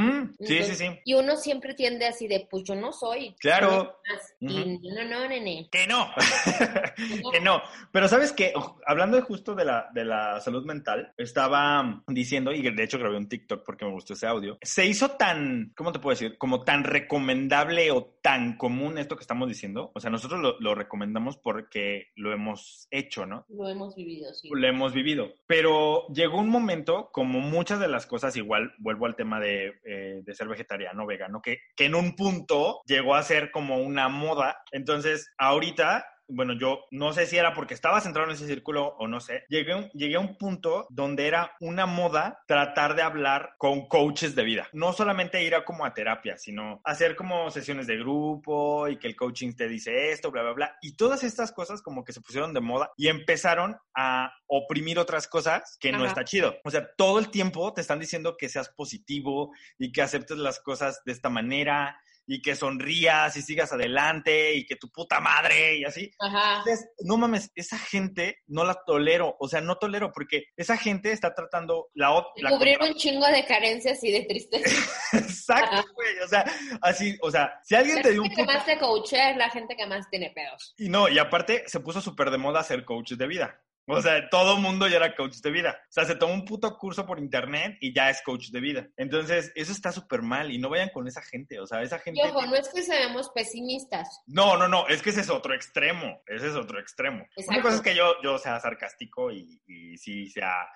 Speaker 6: Entonces,
Speaker 1: sí.
Speaker 6: Y uno siempre tiende así de, pues yo no soy.
Speaker 1: Claro.
Speaker 6: Y no, no, nene.
Speaker 1: Que no, que no. Pero sabes que, hablando justo de la, de la salud mental, estaba diciendo, y de hecho grabé un TikTok porque me gustó ese audio, se hizo tan, ¿cómo te puedo decir? Como tan recomendable o tan común esto que estamos diciendo. O sea, nosotros lo, lo recomendamos porque lo hemos hecho, ¿no?
Speaker 6: Lo hemos vivido, sí.
Speaker 1: lo hemos vivido. Pero llegó un momento, como muchas de las cosas, igual vuelvo al tema de, eh, de ser vegetariano, vegano, que, que en un punto llegó a ser como una moda. Entonces, ahorita bueno, yo no sé si era porque estaba centrado en ese círculo o no sé, llegué, a un- llegué a un punto donde era una moda tratar de hablar con coaches de vida. No solamente ir a como a terapia, sino hacer como sesiones de grupo y que el coaching te dice esto, bla, bla, bla. Y todas estas cosas como que se pusieron de moda y empezaron a oprimir otras cosas que no está chido. O sea, todo el tiempo te están diciendo que seas positivo y que aceptes las cosas de esta manera y que sonrías y sigas adelante y que tu puta madre y así.
Speaker 6: Ajá.
Speaker 1: Entonces, no mames, esa gente no la tolero, o sea, no tolero porque esa gente está tratando la otra.
Speaker 6: Cubrir un chingo de carencias y de tristeza.
Speaker 1: Exacto, güey, o sea, así, o sea, si alguien
Speaker 6: La
Speaker 1: te dio un
Speaker 6: gente que más te coachea es la gente que más tiene pedos.
Speaker 1: Y no, y aparte se puso súper de moda ser coach de vida. O sea, todo mundo ya era coach de vida. O sea, se tomó un puto curso por internet y ya es coach de vida. Entonces, eso está súper mal y no vayan con esa gente. O sea, esa gente...
Speaker 6: Y ojo, no es que seamos pesimistas.
Speaker 1: No, no, no, es que ese es otro extremo, ese es otro extremo. Una
Speaker 6: Exacto.
Speaker 1: cosa es que yo, yo sea sarcástico y, y sí sea,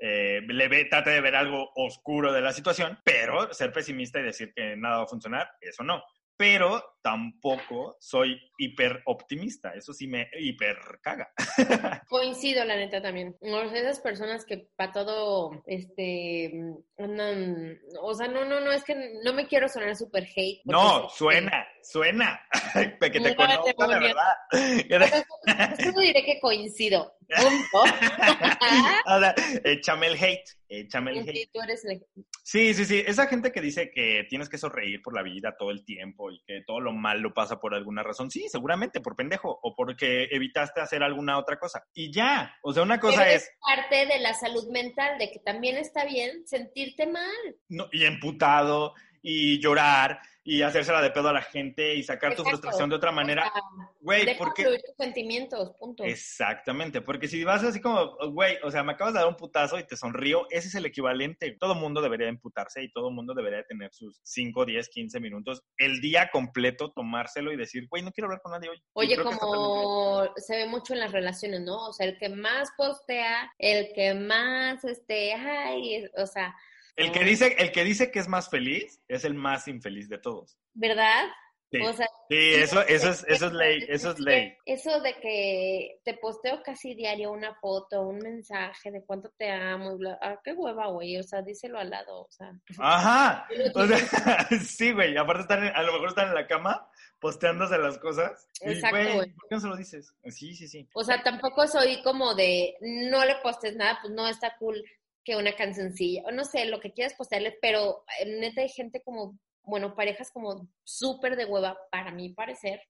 Speaker 1: eh, le ve, trate de ver algo oscuro de la situación, pero ser pesimista y decir que nada va a funcionar, eso no. Pero tampoco soy hiper optimista, eso sí me hiper caga.
Speaker 6: Coincido, la neta, también. O sea, esas personas que para todo, este, andan, o sea, no, no, no, es que no me quiero sonar súper hate.
Speaker 1: No, suena, suena, que te
Speaker 6: No,
Speaker 1: conozca de verdad.
Speaker 6: Solo diré que coincido. Punto.
Speaker 1: O sea, échame el hate, échame el hate.
Speaker 6: Sí, tú eres el-
Speaker 1: Sí, sí, sí. Esa gente que dice que tienes que sonreír por la vida todo el tiempo y que todo lo malo pasa por alguna razón. Sí, seguramente por pendejo o porque evitaste hacer alguna otra cosa. Y ya. O sea, una cosa
Speaker 6: Pero
Speaker 1: es.
Speaker 6: parte de la salud mental, de que también está bien sentirte mal.
Speaker 1: no- y emputado y llorar y hacérsela de pedo a la gente y sacar tu frustración de otra manera.
Speaker 6: O sea,
Speaker 1: Güey, porque.
Speaker 6: tus sentimientos, punto.
Speaker 1: Exactamente, porque si vas así como, güey, o sea, me acabas de dar un putazo y te sonrío, ese es el equivalente. Todo mundo debería emputarse y todo mundo debería tener sus 5, 10, 15 minutos, el día completo, tomárselo y decir, güey, no quiero hablar con nadie hoy.
Speaker 6: Oye, como se ve mucho en las relaciones, ¿no? O sea, el que más postea, el que más, este, ay, o sea,
Speaker 1: El que, dice, el que dice que es más feliz es el más infeliz de todos.
Speaker 6: ¿verdad?
Speaker 1: Sí,
Speaker 6: O sea,
Speaker 1: Sí, eso, eso, es, eso es ley, eso es ley.
Speaker 6: Eso de que te posteo casi diario una foto, un mensaje de cuánto te amo, y bla, ah, qué hueva, güey, o sea, díselo al lado, o sea.
Speaker 1: Ajá. O sea, sí, güey. Aparte están, en- a lo mejor están en la cama posteándose las cosas. Y,
Speaker 6: Exacto,
Speaker 1: güey,
Speaker 6: güey.
Speaker 1: ¿por qué no se lo dices? Sí, sí, sí.
Speaker 6: O sea, tampoco soy como de no le postes nada, pues no está cool que una cancioncilla, o no sé, lo que quieras postearle, pero eh, neta hay gente como, bueno, parejas como súper de hueva, para mi parecer,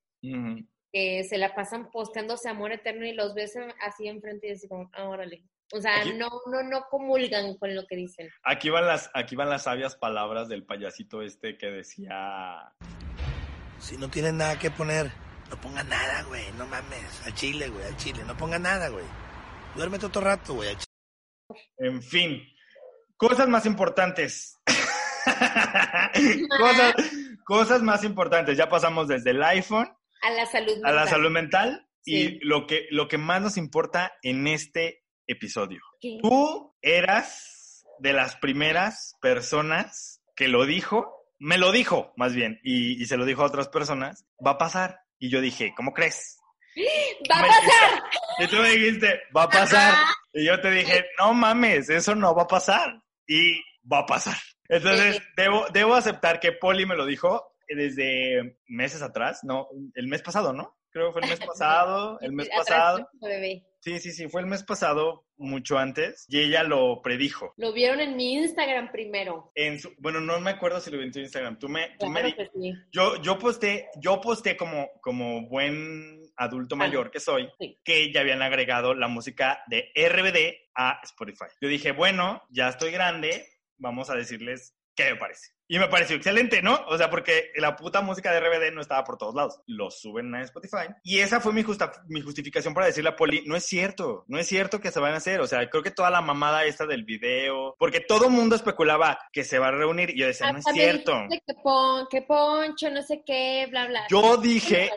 Speaker 6: que se la pasan posteándose amor eterno y los ves en- así enfrente y así como, ah, órale. O sea,
Speaker 1: Aquí-
Speaker 6: no, no, no comulgan con lo que dicen.
Speaker 1: Aquí van las, aquí van las sabias palabras del payasito este que decía.
Speaker 7: Si no tienen nada que poner, no pongan nada, güey. No mames. Al chile, güey. Al chile. No pongan nada, güey. Duérmete otro rato, güey. al chile.
Speaker 1: En fin, cosas más importantes. cosas, cosas más importantes. Ya pasamos desde el iPhone
Speaker 6: A la salud
Speaker 1: a la
Speaker 6: mental.
Speaker 1: salud mental
Speaker 6: Sí.
Speaker 1: y lo que, lo que más nos importa en este episodio.
Speaker 6: ¿Qué?
Speaker 1: Tú eras de las primeras personas que lo dijo me lo dijo, más bien, y, y se lo dijo a otras personas, va a pasar. Y yo dije, ¿cómo crees?
Speaker 6: ¡Va a
Speaker 1: Me-
Speaker 6: pasar!
Speaker 1: Y tú me dijiste, va a pasar. Y yo te dije, no mames, eso no va a pasar. Y va a pasar. Entonces,
Speaker 6: Sí.
Speaker 1: debo, debo aceptar que Poli me lo dijo desde meses atrás, no, el mes pasado, ¿no? Creo que fue el mes pasado, el mes
Speaker 6: Atrás,
Speaker 1: pasado.
Speaker 6: bebé.
Speaker 1: Sí, sí, sí, fue el mes pasado, mucho antes, y ella lo predijo.
Speaker 6: Lo vieron en mi Instagram primero.
Speaker 1: En su, bueno, no me acuerdo si lo vi en tu Instagram. Tú me, tú me
Speaker 6: Claro que sí.
Speaker 1: yo, yo posté, yo posté como, como buen adulto
Speaker 6: Ah,
Speaker 1: mayor que soy,
Speaker 6: sí.
Speaker 1: que ya habían agregado la música de RBD a Spotify. Yo dije, bueno, ya estoy grande, vamos a decirles qué me parece. Y me pareció excelente, ¿no? O sea, porque la puta música de RBD no estaba por todos lados. Lo suben a Spotify. Y esa fue mi, justa, mi justificación para decirle a Poli, no es cierto, no es cierto que se van a hacer. O sea, creo que toda la mamada esta del video, porque todo mundo especulaba que se va a reunir y yo decía, no es cierto.
Speaker 6: Que, pon, que Poncho, no sé qué, bla, bla.
Speaker 1: Yo dije,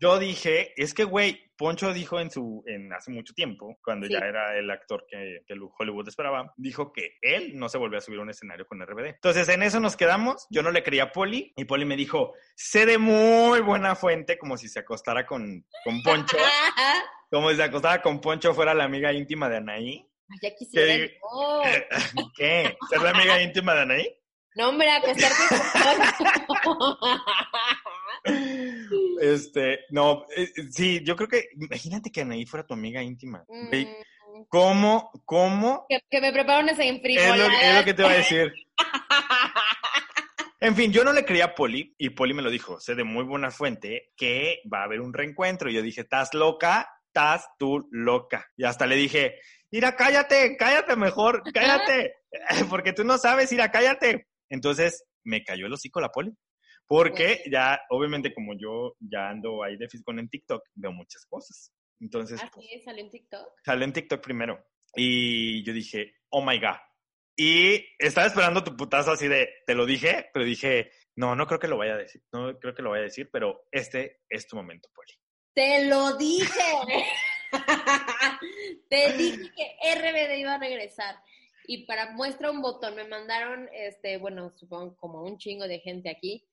Speaker 1: yo dije, es que, güey, Poncho dijo en su, en hace mucho tiempo, cuando
Speaker 6: Sí.
Speaker 1: ya era el actor que, que Hollywood esperaba, dijo que él no se volvió a subir a un escenario con RBD. Entonces, en eso nos quedamos. Yo no le creía a Poli, y Poli me dijo, sé de muy buena fuente, como si se acostara con, con Poncho, como si se acostara con Poncho fuera la amiga íntima de Anaí.
Speaker 6: Ay, ya quisiera.
Speaker 1: ¿Qué? ¿Ser la amiga íntima de Anaí?
Speaker 6: No, hombre, acostarte con Poncho.
Speaker 1: Este, no, eh, sí, yo creo que, imagínate que Anaí fuera tu amiga íntima.
Speaker 6: Mm,
Speaker 1: ¿Cómo, cómo
Speaker 6: que, que me preparo unas
Speaker 1: Es lo,
Speaker 6: enfrijoladas.
Speaker 1: es lo que te iba a decir. En fin, yo no le creía a Poli y Poli me lo dijo, sé de muy buena fuente que va a haber un reencuentro. Y yo dije, ¿estás loca? ¿Estás tú loca? Y hasta le dije, mira, cállate, cállate mejor, cállate, porque tú no sabes, mira, cállate. Entonces me cayó el hocico la Poli. Porque ya, obviamente, como yo ya ando ahí de fiscón en TikTok, veo muchas cosas. Entonces, pues,
Speaker 6: Así salió en TikTok.
Speaker 1: Salió en TikTok primero. Y yo dije, oh my God. Y estaba esperando tu putazo así de, te lo dije, pero dije, no, no creo que lo vaya a decir. No creo que lo vaya a decir, pero este es tu momento, Poli.
Speaker 6: Te lo dije. Te dije que RBD iba a regresar. Y para muestra un botón, me mandaron, este, bueno, supongo como un chingo de gente aquí,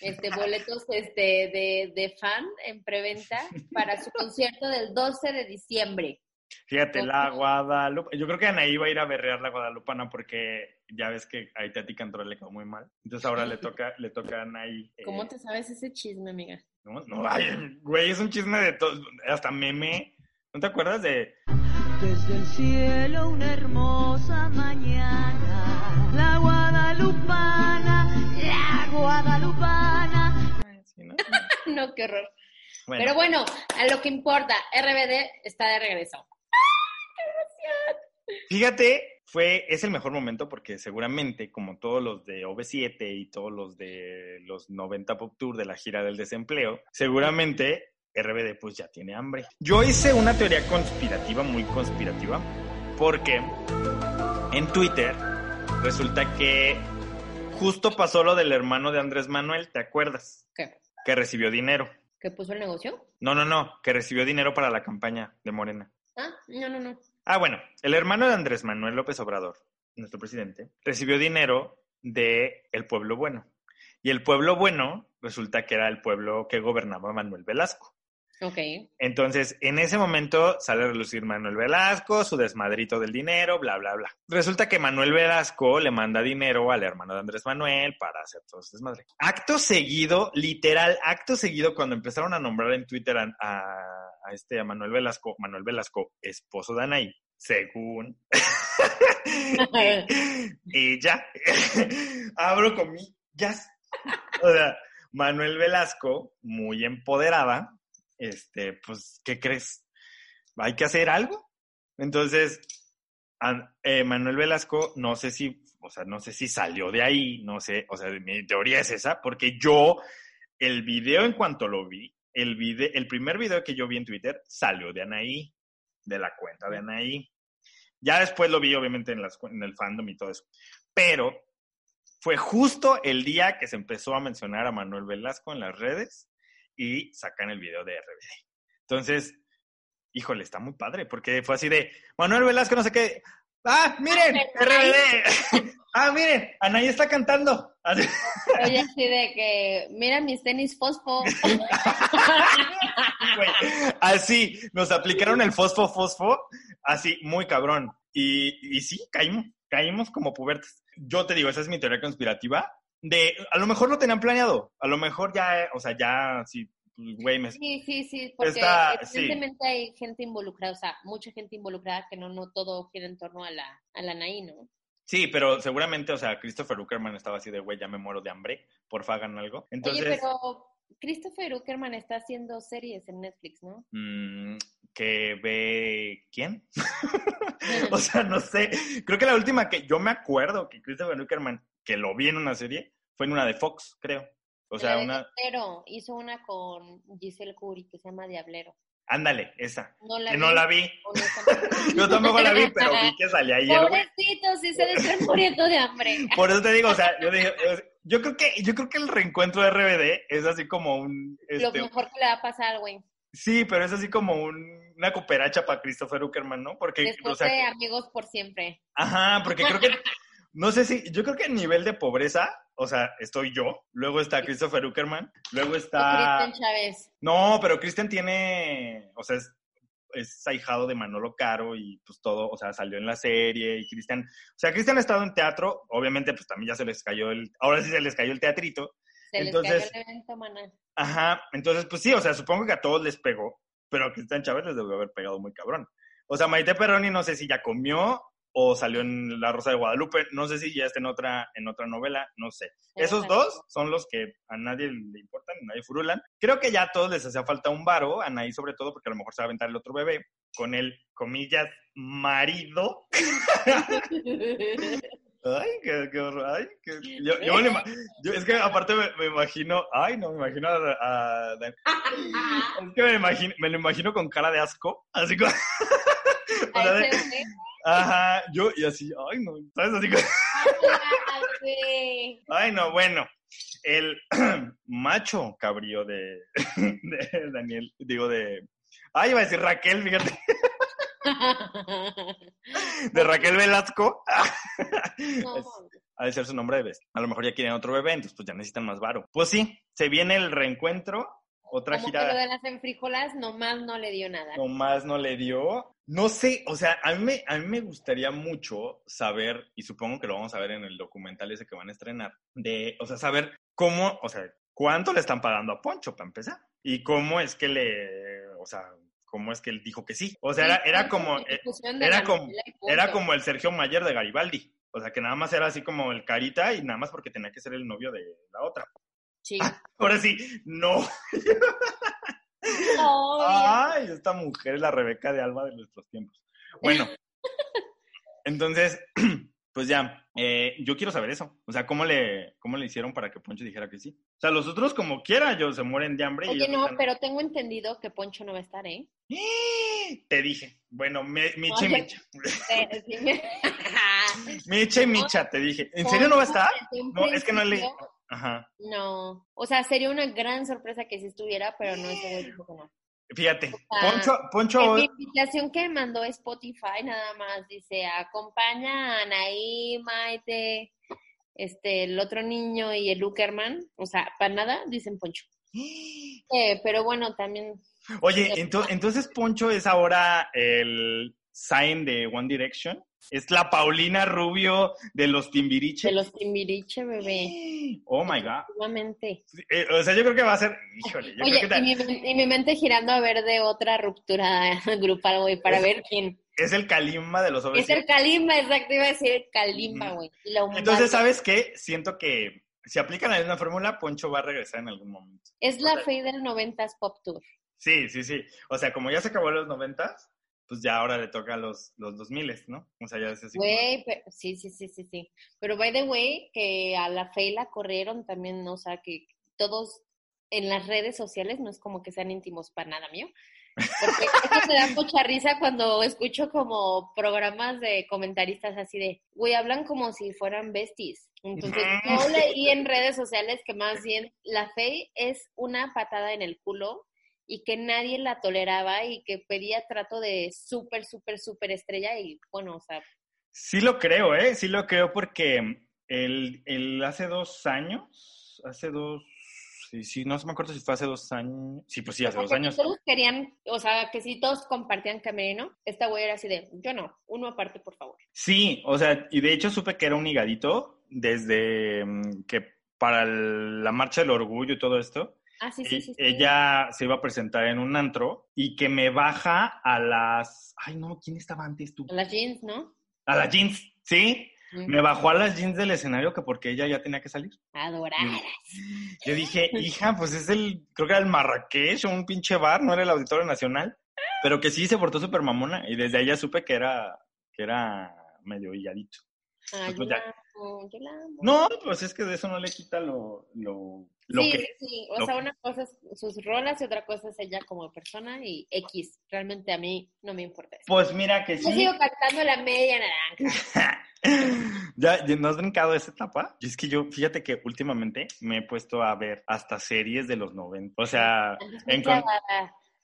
Speaker 6: este, boletos este, de, de fan en preventa para su concierto del 12 de diciembre.
Speaker 1: Fíjate, la Guadalupe. Yo creo que Anaí va a ir a berrear la Guadalupana porque ya ves que ahí Tati Cantora le quedó muy mal. Entonces ahora le toca, le toca a Anaí. eh,
Speaker 6: ¿Cómo te sabes ese chisme, amiga?
Speaker 1: No, no, ay, güey, es un chisme de todos, hasta meme. ¿No te acuerdas de
Speaker 8: Desde el cielo una hermosa mañana, la guadalupana, la guadalupana.
Speaker 1: Sí, ¿no?
Speaker 6: no, qué horror.
Speaker 1: Bueno,
Speaker 6: Pero bueno, a lo que importa, RBD está de regreso.
Speaker 1: Fíjate, fue, es el mejor momento porque seguramente, como todos los de OV7 y todos los de los 90 Pop Tour de la gira del desempleo, seguramente RBD pues ya tiene hambre. Yo hice una teoría conspirativa, muy conspirativa, porque en Twitter resulta que justo pasó lo del hermano de Andrés Manuel, ¿te acuerdas?
Speaker 6: ¿Qué?
Speaker 1: Que recibió dinero.
Speaker 6: ¿Que puso el negocio?
Speaker 1: No, no, no, que recibió dinero para la campaña de Morena.
Speaker 6: Ah, no, no, no.
Speaker 1: Ah, bueno, el hermano de Andrés Manuel López Obrador, nuestro presidente, recibió dinero de el pueblo bueno. Y el pueblo bueno resulta que era el pueblo que gobernaba Manuel Velasco.
Speaker 6: Ok.
Speaker 1: Entonces, en ese momento sale a relucir Manuel Velasco, su desmadrito del dinero, bla, bla, bla. Resulta que Manuel Velasco le manda dinero al hermano de Andrés Manuel para hacer todo ese desmadre. Acto seguido, literal, acto seguido, cuando empezaron a nombrar en Twitter a, a- a este a Manuel Velasco, Manuel Velasco, esposo de Anaí, según. y ya, abro comillas. O sea, Manuel Velasco, muy empoderada, este, pues, ¿qué crees? Hay que hacer algo. Entonces, eh, Manuel Velasco, no sé si, o sea, no sé si salió de ahí, no sé, o sea, mi teoría es esa, porque yo, el video en cuanto lo vi, el video, el primer video que yo vi en Twitter salió de Anaí, de la cuenta de Anaí. Ya después lo vi, obviamente, en, en el fandom y todo eso. Pero fue justo el día que se empezó a mencionar a Manuel Velasco en las redes y sacan el video de RBD. Entonces, híjole, está muy padre, porque fue así de, Manuel Velasco, no sé qué. Ah, miren, RBD. ah, miren, Anaí está cantando.
Speaker 6: Oye, así de que, mira mis tenis fosfo.
Speaker 1: así, nos aplicaron el fosfo fosfo, así, muy cabrón. Y, y sí, caímos, caímos como pubertas. Yo te digo, esa es mi teoría conspirativa. De, a lo mejor lo tenían planeado, a lo mejor ya, o sea, ya, sí, pues, güey, me...
Speaker 6: Sí, sí, sí, porque
Speaker 1: Está- sí.
Speaker 6: evidentemente hay gente involucrada, o sea, mucha gente involucrada que no, no todo gira en torno a la, a la Anaí, ¿no?
Speaker 1: Sí, pero seguramente, o sea, Christopher Uckerman estaba así de, güey, ya me muero de hambre, porfa, hagan algo. Entonces,
Speaker 6: Oye, pero Christopher Uckerman está haciendo series en Netflix, ¿no?
Speaker 1: mm, que ve, ¿quién? o sea, no sé, creo que la última que yo me acuerdo que Christopher Uckerman, que lo vi en una serie, fue en una de Fox, creo. O sea,
Speaker 6: La
Speaker 1: una,
Speaker 6: Diablero, hizo una con Giselle Curry que se llama Diablero.
Speaker 1: ándale, esa.
Speaker 6: No la
Speaker 1: que
Speaker 6: vi.
Speaker 1: no la vi. Yo tampoco la vi, pero vi que salía ahí el güey.
Speaker 6: Pobrecito, sí se debe estar muriendo de hambre.
Speaker 1: Por eso te digo, o sea, yo dije, yo creo que, yo creo que el reencuentro de RBD es así como un,
Speaker 6: Lo
Speaker 1: este,
Speaker 6: mejor que le va a pasar, güey.
Speaker 1: sí, pero es así como un- una cooperacha para Christopher Uckerman, ¿no? Porque,
Speaker 6: Después
Speaker 1: o sea,
Speaker 6: de amigos por siempre.
Speaker 1: ajá, porque creo que, no sé si, yo creo que el nivel de pobreza, o sea, estoy yo, luego está Christopher Uckerman, luego está,
Speaker 6: Cristian Chávez.
Speaker 1: no, pero Christian tiene, o sea, es, es ahijado de Manolo Caro y pues todo, o sea, salió en la serie y Cristian, o sea, Cristian ha estado en teatro, obviamente pues también ya se les cayó el, ahora sí se les cayó el teatrito,
Speaker 6: Se
Speaker 1: Entonces-
Speaker 6: les cayó el evento, maná.
Speaker 1: Ajá, entonces, pues sí, o sea, supongo que a todos les pegó, pero a Cristian Chávez les debe haber pegado muy cabrón. O sea, Maite Perroni no sé si ya comió o salió en La Rosa de Guadalupe, no sé si ya está en otra, en otra novela, no sé. Esos dos son los que a nadie le importan, a nadie furulan. Creo que ya a todos les hacía falta un varo, a Anaí sobre todo, porque a lo mejor se va a aventar el otro bebé con el, comillas, marido. Ay, qué, qué horror. Ay, qué- yo, yo me yo- es que aparte me, me imagino, ay, no, me imagino a, a- es que me, imagino, me lo imagino con cara de asco, así como, o sea, de-. Ajá, yo y así, ay, no, ¿sabes? Así
Speaker 6: güey.
Speaker 1: ay, no, bueno, el macho cabrío de, de Daniel, digo de, ay, iba a decir Raquel, fíjate, de Raquel Velasco,
Speaker 6: No,
Speaker 1: Es- ha de ser su nombre de bestia. A lo mejor ya quieren otro bebé, entonces pues ya necesitan más varo. Pues sí, se viene el reencuentro, otra
Speaker 6: como que
Speaker 1: gira
Speaker 6: lo de las enfrijolas nomás no le dio nada.
Speaker 1: nomás no le dio. No sé, o sea, a mí, me, a mí me gustaría mucho saber, y supongo que lo vamos a ver en el documental ese que van a estrenar, de, o sea, saber cómo, o sea, cuánto le están pagando a Poncho para empezar, y cómo es que le, o sea, cómo es que él dijo que sí. O sea, era, era como, eh, era como- era como el Sergio Mayer de Garibaldi. O sea, que nada más era así como el carita y nada más porque tenía que ser el novio de la otra.
Speaker 6: Sí.
Speaker 1: Ahora sí, no.
Speaker 6: Ay,
Speaker 1: Ay, esta mujer es la Rebeca de Alba de nuestros tiempos. Bueno, entonces, pues ya, eh, yo quiero saber eso. O sea, ¿cómo le, ¿cómo le hicieron para que Poncho dijera que sí? O sea, los otros como quiera, yo se mueren de hambre. y
Speaker 6: Oye,
Speaker 1: ellos
Speaker 6: no,
Speaker 1: están-
Speaker 6: pero tengo entendido que Poncho no va a estar, ¿eh?
Speaker 1: Te dije. Bueno, me- Micha y. Micha.
Speaker 6: Eh,
Speaker 1: Micha y Micha, te dije. ¿En serio no va a estar? No, es que no le... Ajá.
Speaker 6: No, o sea, sería una gran sorpresa que si estuviera, pero no ese güey dijo que no.
Speaker 1: Fíjate,
Speaker 6: sea,
Speaker 1: Poncho,
Speaker 6: En
Speaker 1: Poncho,
Speaker 6: mi invitación que mandó Spotify nada más dice, acompaña a Anaí, Maite, este, el otro niño y el Uckerman, o sea, para nada dicen Poncho. Eh, pero bueno, también,
Speaker 1: oye, ento- entonces Poncho es ahora el sign de One Direction. Es la Paulina Rubio de los Timbiriche.
Speaker 6: de los Timbiriche, bebé,
Speaker 1: Oh my God.
Speaker 6: efectivamente.
Speaker 1: Eh, o sea, yo creo que va a ser. Híjole, yo
Speaker 6: Oye,
Speaker 1: creo que
Speaker 6: y mi, y mi mente girando a ver de otra ruptura grupal, güey, para
Speaker 1: Es-
Speaker 6: ver quién.
Speaker 1: es el Kalimba de los
Speaker 6: Es
Speaker 1: OV7.
Speaker 6: el Kalimba, exacto, iba a decir el Kalimba, güey.
Speaker 1: Entonces. ¿sabes qué? Siento que si aplican la misma fórmula, Poncho va a regresar en algún momento.
Speaker 6: Es la
Speaker 1: o sea-
Speaker 6: fe del 90s Pop Tour.
Speaker 1: Sí, sí, sí. O sea, como ya se acabó los noventas, pues ya ahora le toca a los, los 2000, ¿no? O sea, ya es así.
Speaker 6: Güey, sí, sí, sí, sí, sí. Pero by the way, que a la Fe la corrieron también, ¿no? o sea, que todos en las redes sociales no es como que sean íntimos para nada mío. Porque eso me da mucha risa cuando escucho como programas de comentaristas así de, güey, hablan como si fueran besties. Entonces, yo leí en redes sociales que más bien la Fe es una patada en el culo y que nadie la toleraba y que pedía trato de súper, súper, súper estrella y bueno, o sea,
Speaker 1: Sí lo creo, ¿eh? Sí lo creo porque El, el hace dos años, hace dos, sí, sí, no se me acuerdo si fue hace dos años. Sí, pues sí, hace
Speaker 6: O
Speaker 1: dos
Speaker 6: sea,
Speaker 1: años.
Speaker 6: Todos querían, o sea, que si todos compartían camerino, esta güey era así de, yo no, uno aparte, por favor.
Speaker 1: Sí, o sea, y de hecho supe que era un higadito desde mm, que para el- la marcha del orgullo y todo esto,
Speaker 6: Ah, sí, sí,
Speaker 1: y-
Speaker 6: sí. sí.
Speaker 1: ella se iba a presentar en un antro y que me baja a las, ay no, ¿quién estaba antes tú?
Speaker 6: A las jeans, ¿no?
Speaker 1: A las jeans, ¿sí? Me bajó a las jeans del escenario que porque ella ya tenía que salir.
Speaker 6: Adoradas.
Speaker 1: Yo dije, hija, pues es el, creo que era el Marrakech o un pinche bar, no era el Auditorio Nacional, pero que sí se portó súper mamona y desde ahí ya supe que era, que era medio hilladito.
Speaker 6: Yo
Speaker 1: Pues
Speaker 6: la
Speaker 1: ya.
Speaker 6: amo, yo la amo.
Speaker 1: No, pues es que de eso no le quita lo, lo, lo
Speaker 6: sí,
Speaker 1: que...
Speaker 6: sí. O
Speaker 1: lo
Speaker 6: sea, una cosa es sus rolas y otra cosa es ella como persona y X. Realmente a mí no me importa eso.
Speaker 1: Pues mira que
Speaker 6: Yo
Speaker 1: sí.
Speaker 6: sigo cantando la media naranja.
Speaker 1: ¿Ya, ya no has brincado esa etapa? Y es que yo, fíjate que últimamente me he puesto a ver hasta series de los 90. O sea, en con-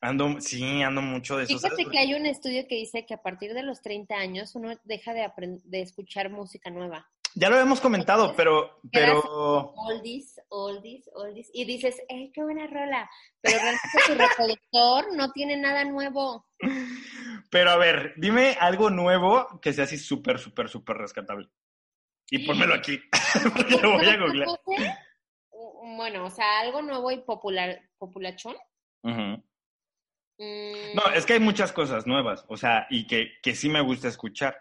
Speaker 1: ando, sí, ando mucho de eso. ¿sabes?
Speaker 6: Fíjate que hay un estudio que dice que a partir de los 30 años uno deja de, de escuchar música nueva.
Speaker 1: Ya lo hemos comentado, pero, pero,
Speaker 6: Oldies, oldies, oldies. Y dices, ¡eh, qué buena rola! Pero realmente tu reproductor no tiene nada nuevo.
Speaker 1: pero a ver, dime algo nuevo que sea así súper, súper, súper rescatable. Y pónmelo aquí, porque lo voy a googlear.
Speaker 6: Bueno, o sea, algo nuevo y popular, populachón. Mm,
Speaker 1: No, es que hay muchas cosas nuevas, o sea, y que, que sí me gusta escuchar.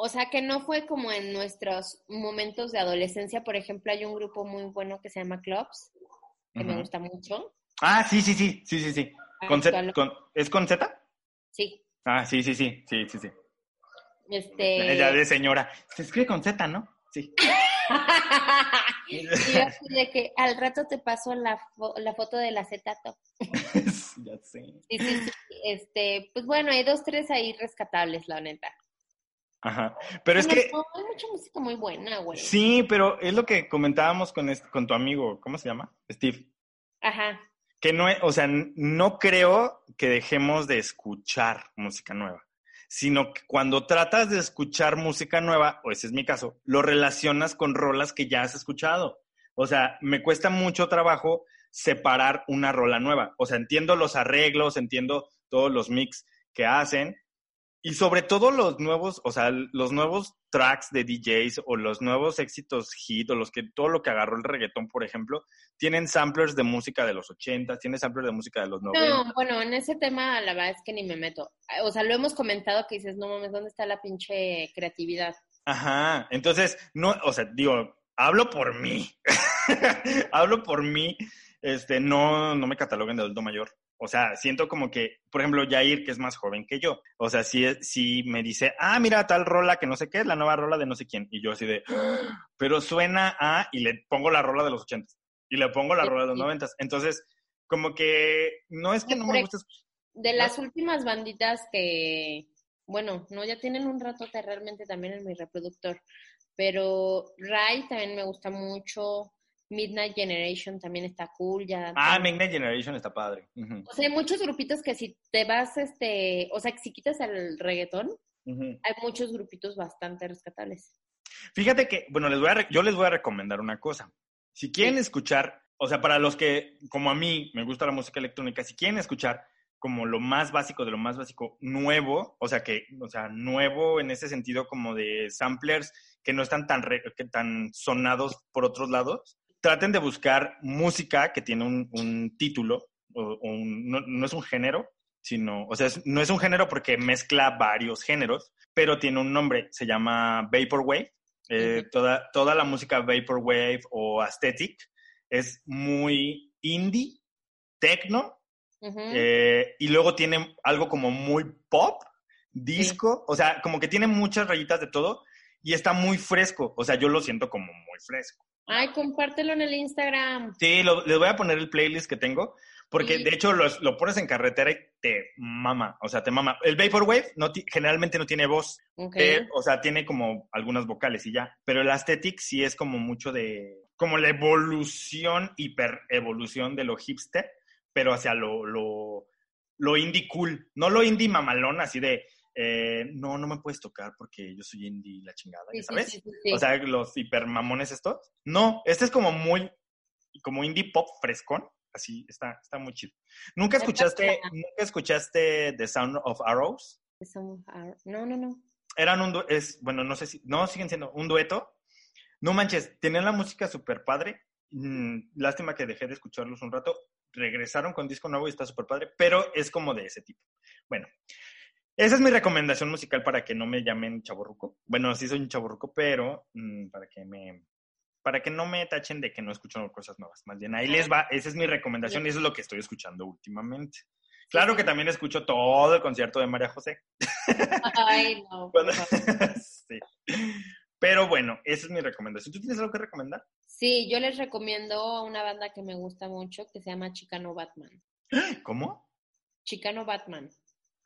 Speaker 6: O sea, que no fue como en nuestros momentos de adolescencia. Por ejemplo, hay un grupo muy bueno que se llama Clubs, que me gusta mucho.
Speaker 1: Ah, sí, sí, sí, sí, sí, sí. Con Z- con- ¿Es con Z?
Speaker 6: Sí.
Speaker 1: Ah, sí, sí, sí, sí, sí, sí.
Speaker 6: Este...
Speaker 1: Ella de señora. Se escribe con Z, ¿no? Sí.
Speaker 6: y yo de que al rato te paso la, fo- la foto del acetato.
Speaker 1: ya sé.
Speaker 6: Sí, sí, sí. Este, pues bueno, hay dos, tres ahí rescatables, la neta.
Speaker 1: Ajá. Pero es que,
Speaker 6: hay mucha música muy buena, güey.
Speaker 1: sí, pero es lo que comentábamos con, este- con tu amigo, ¿cómo se llama? Steve.
Speaker 6: Ajá.
Speaker 1: Que no, o sea, no creo que dejemos de escuchar música nueva, sino que cuando tratas de escuchar música nueva, o ese es mi caso, lo relacionas con rolas que ya has escuchado. O sea, me cuesta mucho trabajo separar una rola nueva. O sea, entiendo los arreglos, entiendo todos los mix que hacen, y sobre todo los nuevos, o sea, los nuevos tracks de DJs o los nuevos éxitos hit o los que todo lo que agarró el reggaetón, por ejemplo, tienen samplers de música de los 80, tienen samplers de música de los 90.
Speaker 6: No, bueno, en ese tema la verdad es que ni me meto. O sea, lo hemos comentado que dices, no mames, ¿dónde está la pinche creatividad?
Speaker 1: Ajá, entonces, no, o sea, digo, hablo por mí. hablo por mí, este, no, no me cataloguen de adulto mayor. O sea, siento como que, por ejemplo, Jair, que es más joven que yo, o sea, si, si me dice, ah, mira, tal rola que no sé qué es, la nueva rola de no sé quién, y yo así de, pero suena a, y le pongo la rola de los ochentas, y le pongo la
Speaker 6: Sí,
Speaker 1: rola de los noventas. Entonces, como que, no es que no me guste escuchar.
Speaker 6: De las últimas banditas que, bueno, no, ya tienen un ratote realmente también en mi reproductor, pero Rai también me gusta mucho, Midnight Generation también está cool, ya.
Speaker 1: Ah, Midnight Generation está padre.
Speaker 6: O sea, hay muchos grupitos que si te vas, este, o sea, que si quitas el reggaetón, hay muchos grupitos bastante rescatables.
Speaker 1: Fíjate que, bueno, les voy a yo les voy a recomendar una cosa. Si quieren escuchar, o sea, para los que, como a mí, me gusta la música electrónica, si quieren escuchar como lo más básico de lo más básico, nuevo, o sea, que, o sea, nuevo en ese sentido como de samplers que no están tan, re- que tan sonados por otros lados, traten de buscar música que tiene un, un título, o, o un- no, no es un género, sino, o sea, es- no es un género porque mezcla varios géneros, pero tiene un nombre, se llama Vaporwave. Eh, toda, toda la música Vaporwave o Aesthetic es muy indie, techno, eh, y luego tiene algo como muy pop, disco, o sea, como que tiene muchas rayitas de todo y está muy fresco, o sea, yo lo siento como muy fresco.
Speaker 6: Ay, compártelo en el Instagram.
Speaker 1: Sí, lo- les voy a poner el playlist que tengo, porque
Speaker 6: Sí.
Speaker 1: de hecho los- lo pones en carretera y te mama, o sea, te mama. El Vaporwave no generalmente no tiene voz, eh, o sea, tiene como algunas vocales y ya, pero el Aesthetic sí es como mucho de, como la evolución, hiper evolución de lo hipster, pero hacia lo, lo, lo indie cool, no lo indie mamalón, así de eh, no, no me puedes tocar porque yo soy indie la chingada,
Speaker 6: Sí,
Speaker 1: ¿sabes?
Speaker 6: sí, sí.
Speaker 1: O sea, los hipermamones estos. No, este es como muy, como indie pop frescón. Así, está, está muy chido. ¿Nunca escuchaste, nunca escuchaste The Sound of Arrows?
Speaker 6: Somos- ah, No, no, no.
Speaker 1: Eran un, es, bueno, no sé si, no, siguen siendo un dueto. No manches, tenían la música súper padre. Mm, lástima que dejé de escucharlos un rato. Regresaron con disco nuevo y está súper padre, pero es como de ese tipo. Bueno, esa es mi recomendación musical para que no me llamen chaborruco. Bueno, sí soy un chaborruco, pero mm, para que me para que no me tachen de que no escucho cosas nuevas. Más bien, ahí les va. Esa es mi recomendación y eso es lo que estoy escuchando últimamente. Claro que también escucho todo el concierto de María José.
Speaker 6: Ay, no.
Speaker 1: Cuando- sí. Pero bueno, esa es mi recomendación. ¿Tú tienes algo que recomendar?
Speaker 6: Sí, yo les recomiendo una banda que me gusta mucho que se llama Chicano Batman.
Speaker 1: ¿Cómo?
Speaker 6: Chicano Batman.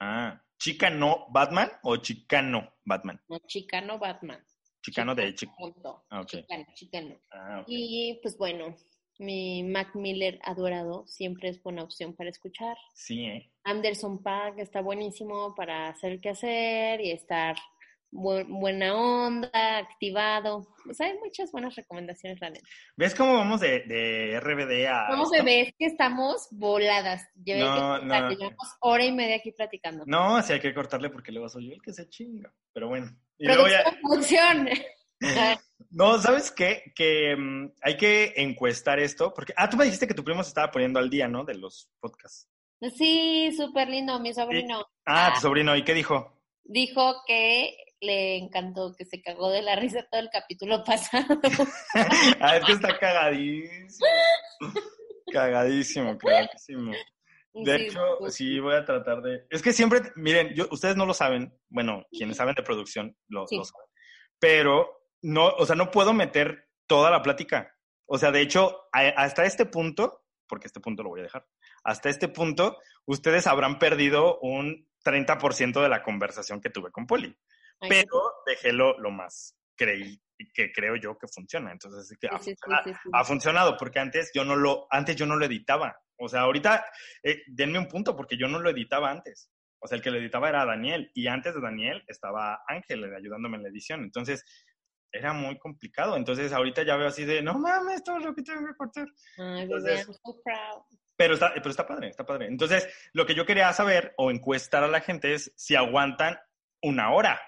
Speaker 1: Ah, ¿chica no Batman o chicano Batman?
Speaker 6: No, Chicano Batman.
Speaker 1: Chicano de chico.
Speaker 6: Punto.
Speaker 1: Ah, ok.
Speaker 6: Chicano, chicano.
Speaker 1: Ah.
Speaker 6: Y pues bueno, mi Mac Miller adorado siempre es buena opción para escuchar.
Speaker 1: Sí, ¿eh?
Speaker 6: Anderson Paak está buenísimo para hacer qué hacer y estar buena onda, activado. O sea, hay muchas buenas recomendaciones, la neta.
Speaker 1: ¿Ves cómo vamos de, de RBD a...
Speaker 6: ¿Cómo
Speaker 1: esto?
Speaker 6: bebés que estamos voladas? Llevé
Speaker 1: No,
Speaker 6: que
Speaker 1: no.
Speaker 6: llevamos hora y media aquí platicando.
Speaker 1: No, sí hay que cortarle porque luego soy yo el que se chinga. Pero bueno. Y luego
Speaker 6: Producción,
Speaker 1: ya-. No, ¿sabes qué? Que mm, hay que encuestar esto. Porque... Ah, tú me dijiste que tu primo se estaba poniendo al día, ¿no? De los podcasts.
Speaker 6: Sí, súper lindo, mi sobrino.
Speaker 1: Ah, tu sobrino. ¿Y qué dijo?
Speaker 6: Dijo que le encantó, que se cagó de la risa todo el capítulo pasado.
Speaker 1: ah, es que está cagadísimo. Cagadísimo, cagadísimo. De
Speaker 6: Sí,
Speaker 1: hecho,
Speaker 6: pues,
Speaker 1: sí voy a tratar de. Es que siempre, miren, yo, ustedes no lo saben, bueno, quienes saben de producción lo,
Speaker 6: Sí.
Speaker 1: lo saben, pero no, o sea, no puedo meter toda la plática. O sea, de hecho, a- hasta este punto, porque este punto lo voy a dejar, hasta este punto, ustedes habrán perdido un 30% de la conversación que tuve con Poli,
Speaker 6: ay,
Speaker 1: pero dejé lo, lo más creí que creo yo que funciona. Entonces, sí que ha,
Speaker 6: sí,
Speaker 1: funcionado,
Speaker 6: sí,
Speaker 1: ha funcionado porque antes yo no lo, antes yo no lo editaba. O sea, ahorita eh, denme un punto porque yo no lo editaba antes. O sea, el que lo editaba era Daniel y antes de Daniel estaba Ángel ayudándome en la edición. Entonces, era muy complicado. Entonces, ahorita ya veo así de, no mames, todo lo que tengo que cortar.
Speaker 6: Ay,
Speaker 1: Entonces-
Speaker 6: I'm so proud.
Speaker 1: Pero está, pero está padre, está padre. Entonces, lo que yo quería saber o encuestar a la gente es si aguantan una hora.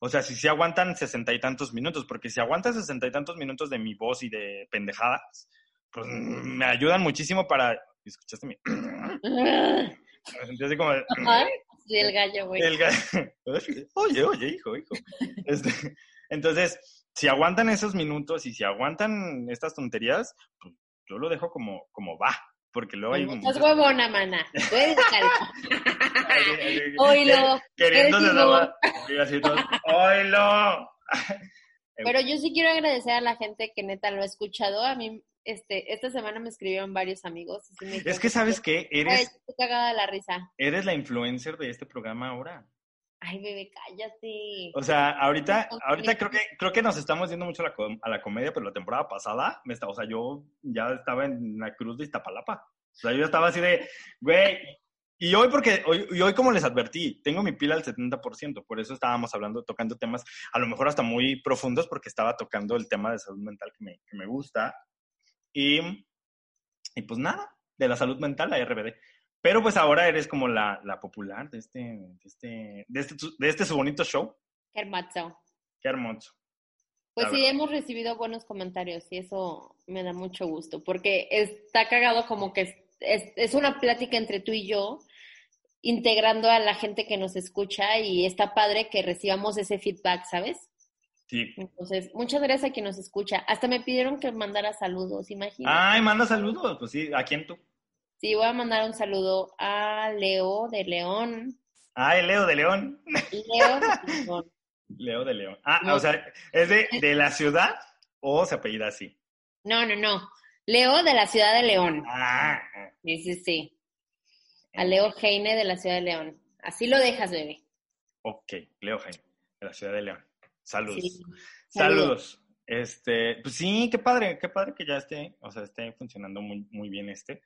Speaker 1: O sea, si se aguantan sesenta y tantos minutos, porque si aguantan sesenta y tantos minutos de mi voz y de pendejadas, pues mm, me ayudan muchísimo para... ¿Escuchaste mi...? Así como...
Speaker 6: Ay, sí, el gallo, güey.
Speaker 1: el ga- Oye, oye, hijo, hijo. Este, entonces, si aguantan esos minutos y si aguantan estas tonterías, pues yo lo dejo como, como va, porque luego hay...
Speaker 6: Estás huevona, mana. Tú eres calma.
Speaker 1: Ay,
Speaker 6: Oilo.
Speaker 1: Queriendo así todo, ¡Oilo!
Speaker 6: Pero yo sí quiero agradecer a la gente que neta lo ha escuchado. A mí, este, esta semana me escribieron varios amigos. y sí me
Speaker 1: Es que, ¿sabes qué?
Speaker 6: Ay,
Speaker 1: Eres,
Speaker 6: estoy cagada la risa.
Speaker 1: eres la influencer de este programa ahora.
Speaker 6: Ay, bebé, cállate.
Speaker 1: O sea, ahorita, ahorita creo que, creo que nos estamos yendo mucho a la, com- a la comedia, pero la temporada pasada, me estaba, o sea, yo ya estaba en la cruz de Iztapalapa. O sea, yo estaba así de, güey, y hoy porque, hoy, y hoy como les advertí, tengo mi pila al 70%, por eso estábamos hablando, tocando temas, a lo mejor hasta muy profundos, porque estaba tocando el tema de salud mental que me, que me gusta. Y, y pues nada, de la salud mental, la RBD. Pero pues ahora eres como la, la popular de este, de este, de este, de este su bonito show.
Speaker 6: Qué hermoso.
Speaker 1: Qué hermoso.
Speaker 6: Pues
Speaker 1: La
Speaker 6: sí,
Speaker 1: verdad.
Speaker 6: hemos recibido buenos comentarios y eso me da mucho gusto, porque está cagado como que es, es, es una plática entre tú y yo, integrando a la gente que nos escucha y está padre que recibamos ese feedback, ¿sabes?
Speaker 1: Sí.
Speaker 6: Entonces, muchas gracias a quien nos escucha. Hasta me pidieron que mandara saludos, imagínate.
Speaker 1: Ay, manda saludos. Pues sí, ¿a quién tú?
Speaker 6: Sí, voy a mandar un saludo a Leo de León.
Speaker 1: Ay, Leo de León.
Speaker 6: Leo de León.
Speaker 1: Leo de León. Ah,
Speaker 6: No.
Speaker 1: o sea, ¿es de, de la ciudad o se apellida así?
Speaker 6: No, no, no. Leo de la ciudad de León.
Speaker 1: Ah,
Speaker 6: Sí, sí, sí. A Leo Heine de la ciudad de León. Así lo dejas, bebé.
Speaker 1: ok, Leo Jaime, de la ciudad de León. Saludos.
Speaker 6: Sí.
Speaker 1: Saludos. Este, pues sí, qué padre, qué padre que ya esté, o sea, esté funcionando muy, muy bien este.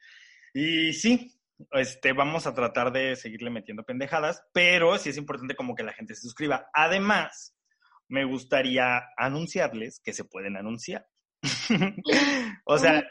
Speaker 1: Y sí, este, vamos a tratar de seguirle metiendo pendejadas, pero sí es importante como que la gente se suscriba. Además, me gustaría anunciarles que se pueden anunciar. o sea,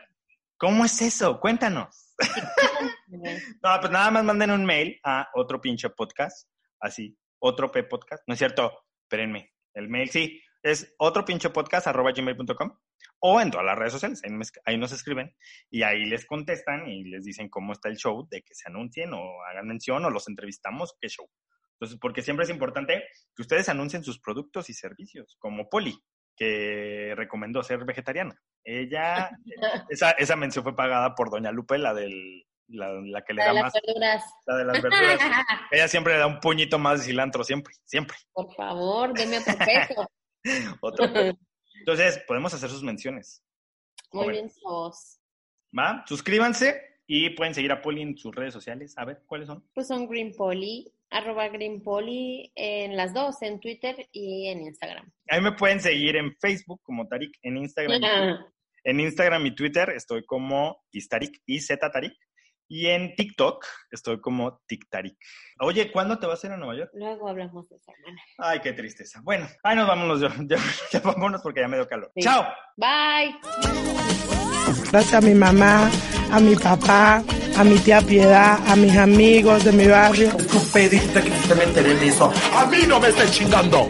Speaker 1: ¿cómo es eso? Cuéntanos. no, pues nada más manden un mail a otro pinche podcast, así, otro P podcast, ¿no es cierto? Espérenme, el mail sí, es otro pinche podcast arroba gmail.com o en todas las redes sociales, ahí, me- ahí nos escriben y ahí les contestan y les dicen cómo está el show, de que se anuncien o hagan mención o los entrevistamos, qué show. Entonces, porque siempre es importante que ustedes anuncien sus productos y servicios, como Poli, que recomendó ser vegetariana. Ella, esa, esa mención fue pagada por Doña Lupe, la del, la, la que le
Speaker 6: La de
Speaker 1: da
Speaker 6: las
Speaker 1: más,
Speaker 6: verduras.
Speaker 1: la de las verduras. Ella siempre le da un puñito más de cilantro, siempre, siempre.
Speaker 6: Por favor, denme otro peso.
Speaker 1: Otro. Entonces, podemos hacer sus menciones.
Speaker 6: Muy bien, vos.
Speaker 1: ¿Va? Suscríbanse y pueden seguir a Poli en sus redes sociales. A ver, ¿cuáles son?
Speaker 6: Pues son Green Poly, arroba Green Poly en las dos, en Twitter y en Instagram.
Speaker 1: Ahí me pueden seguir en Facebook como Tarik, en Instagram. En Instagram y Twitter estoy como Istarik y Tarik. Y en TikTok estoy como TikTarik. Oye, ¿cuándo te vas a ir a Nueva York?
Speaker 6: Luego hablamos de esa hermana.
Speaker 1: Ay, qué tristeza. Bueno, ahí nos vámonos. Ya, ya, ya vámonos porque ya me dio calor.
Speaker 6: Sí.
Speaker 1: ¡Chao!
Speaker 6: Bye.
Speaker 9: Gracias a mi mamá, a mi papá, a mi tía Piedad, a mis amigos de mi barrio.
Speaker 2: Tú pediste que se me entere de eso. A mí no me estés chingando.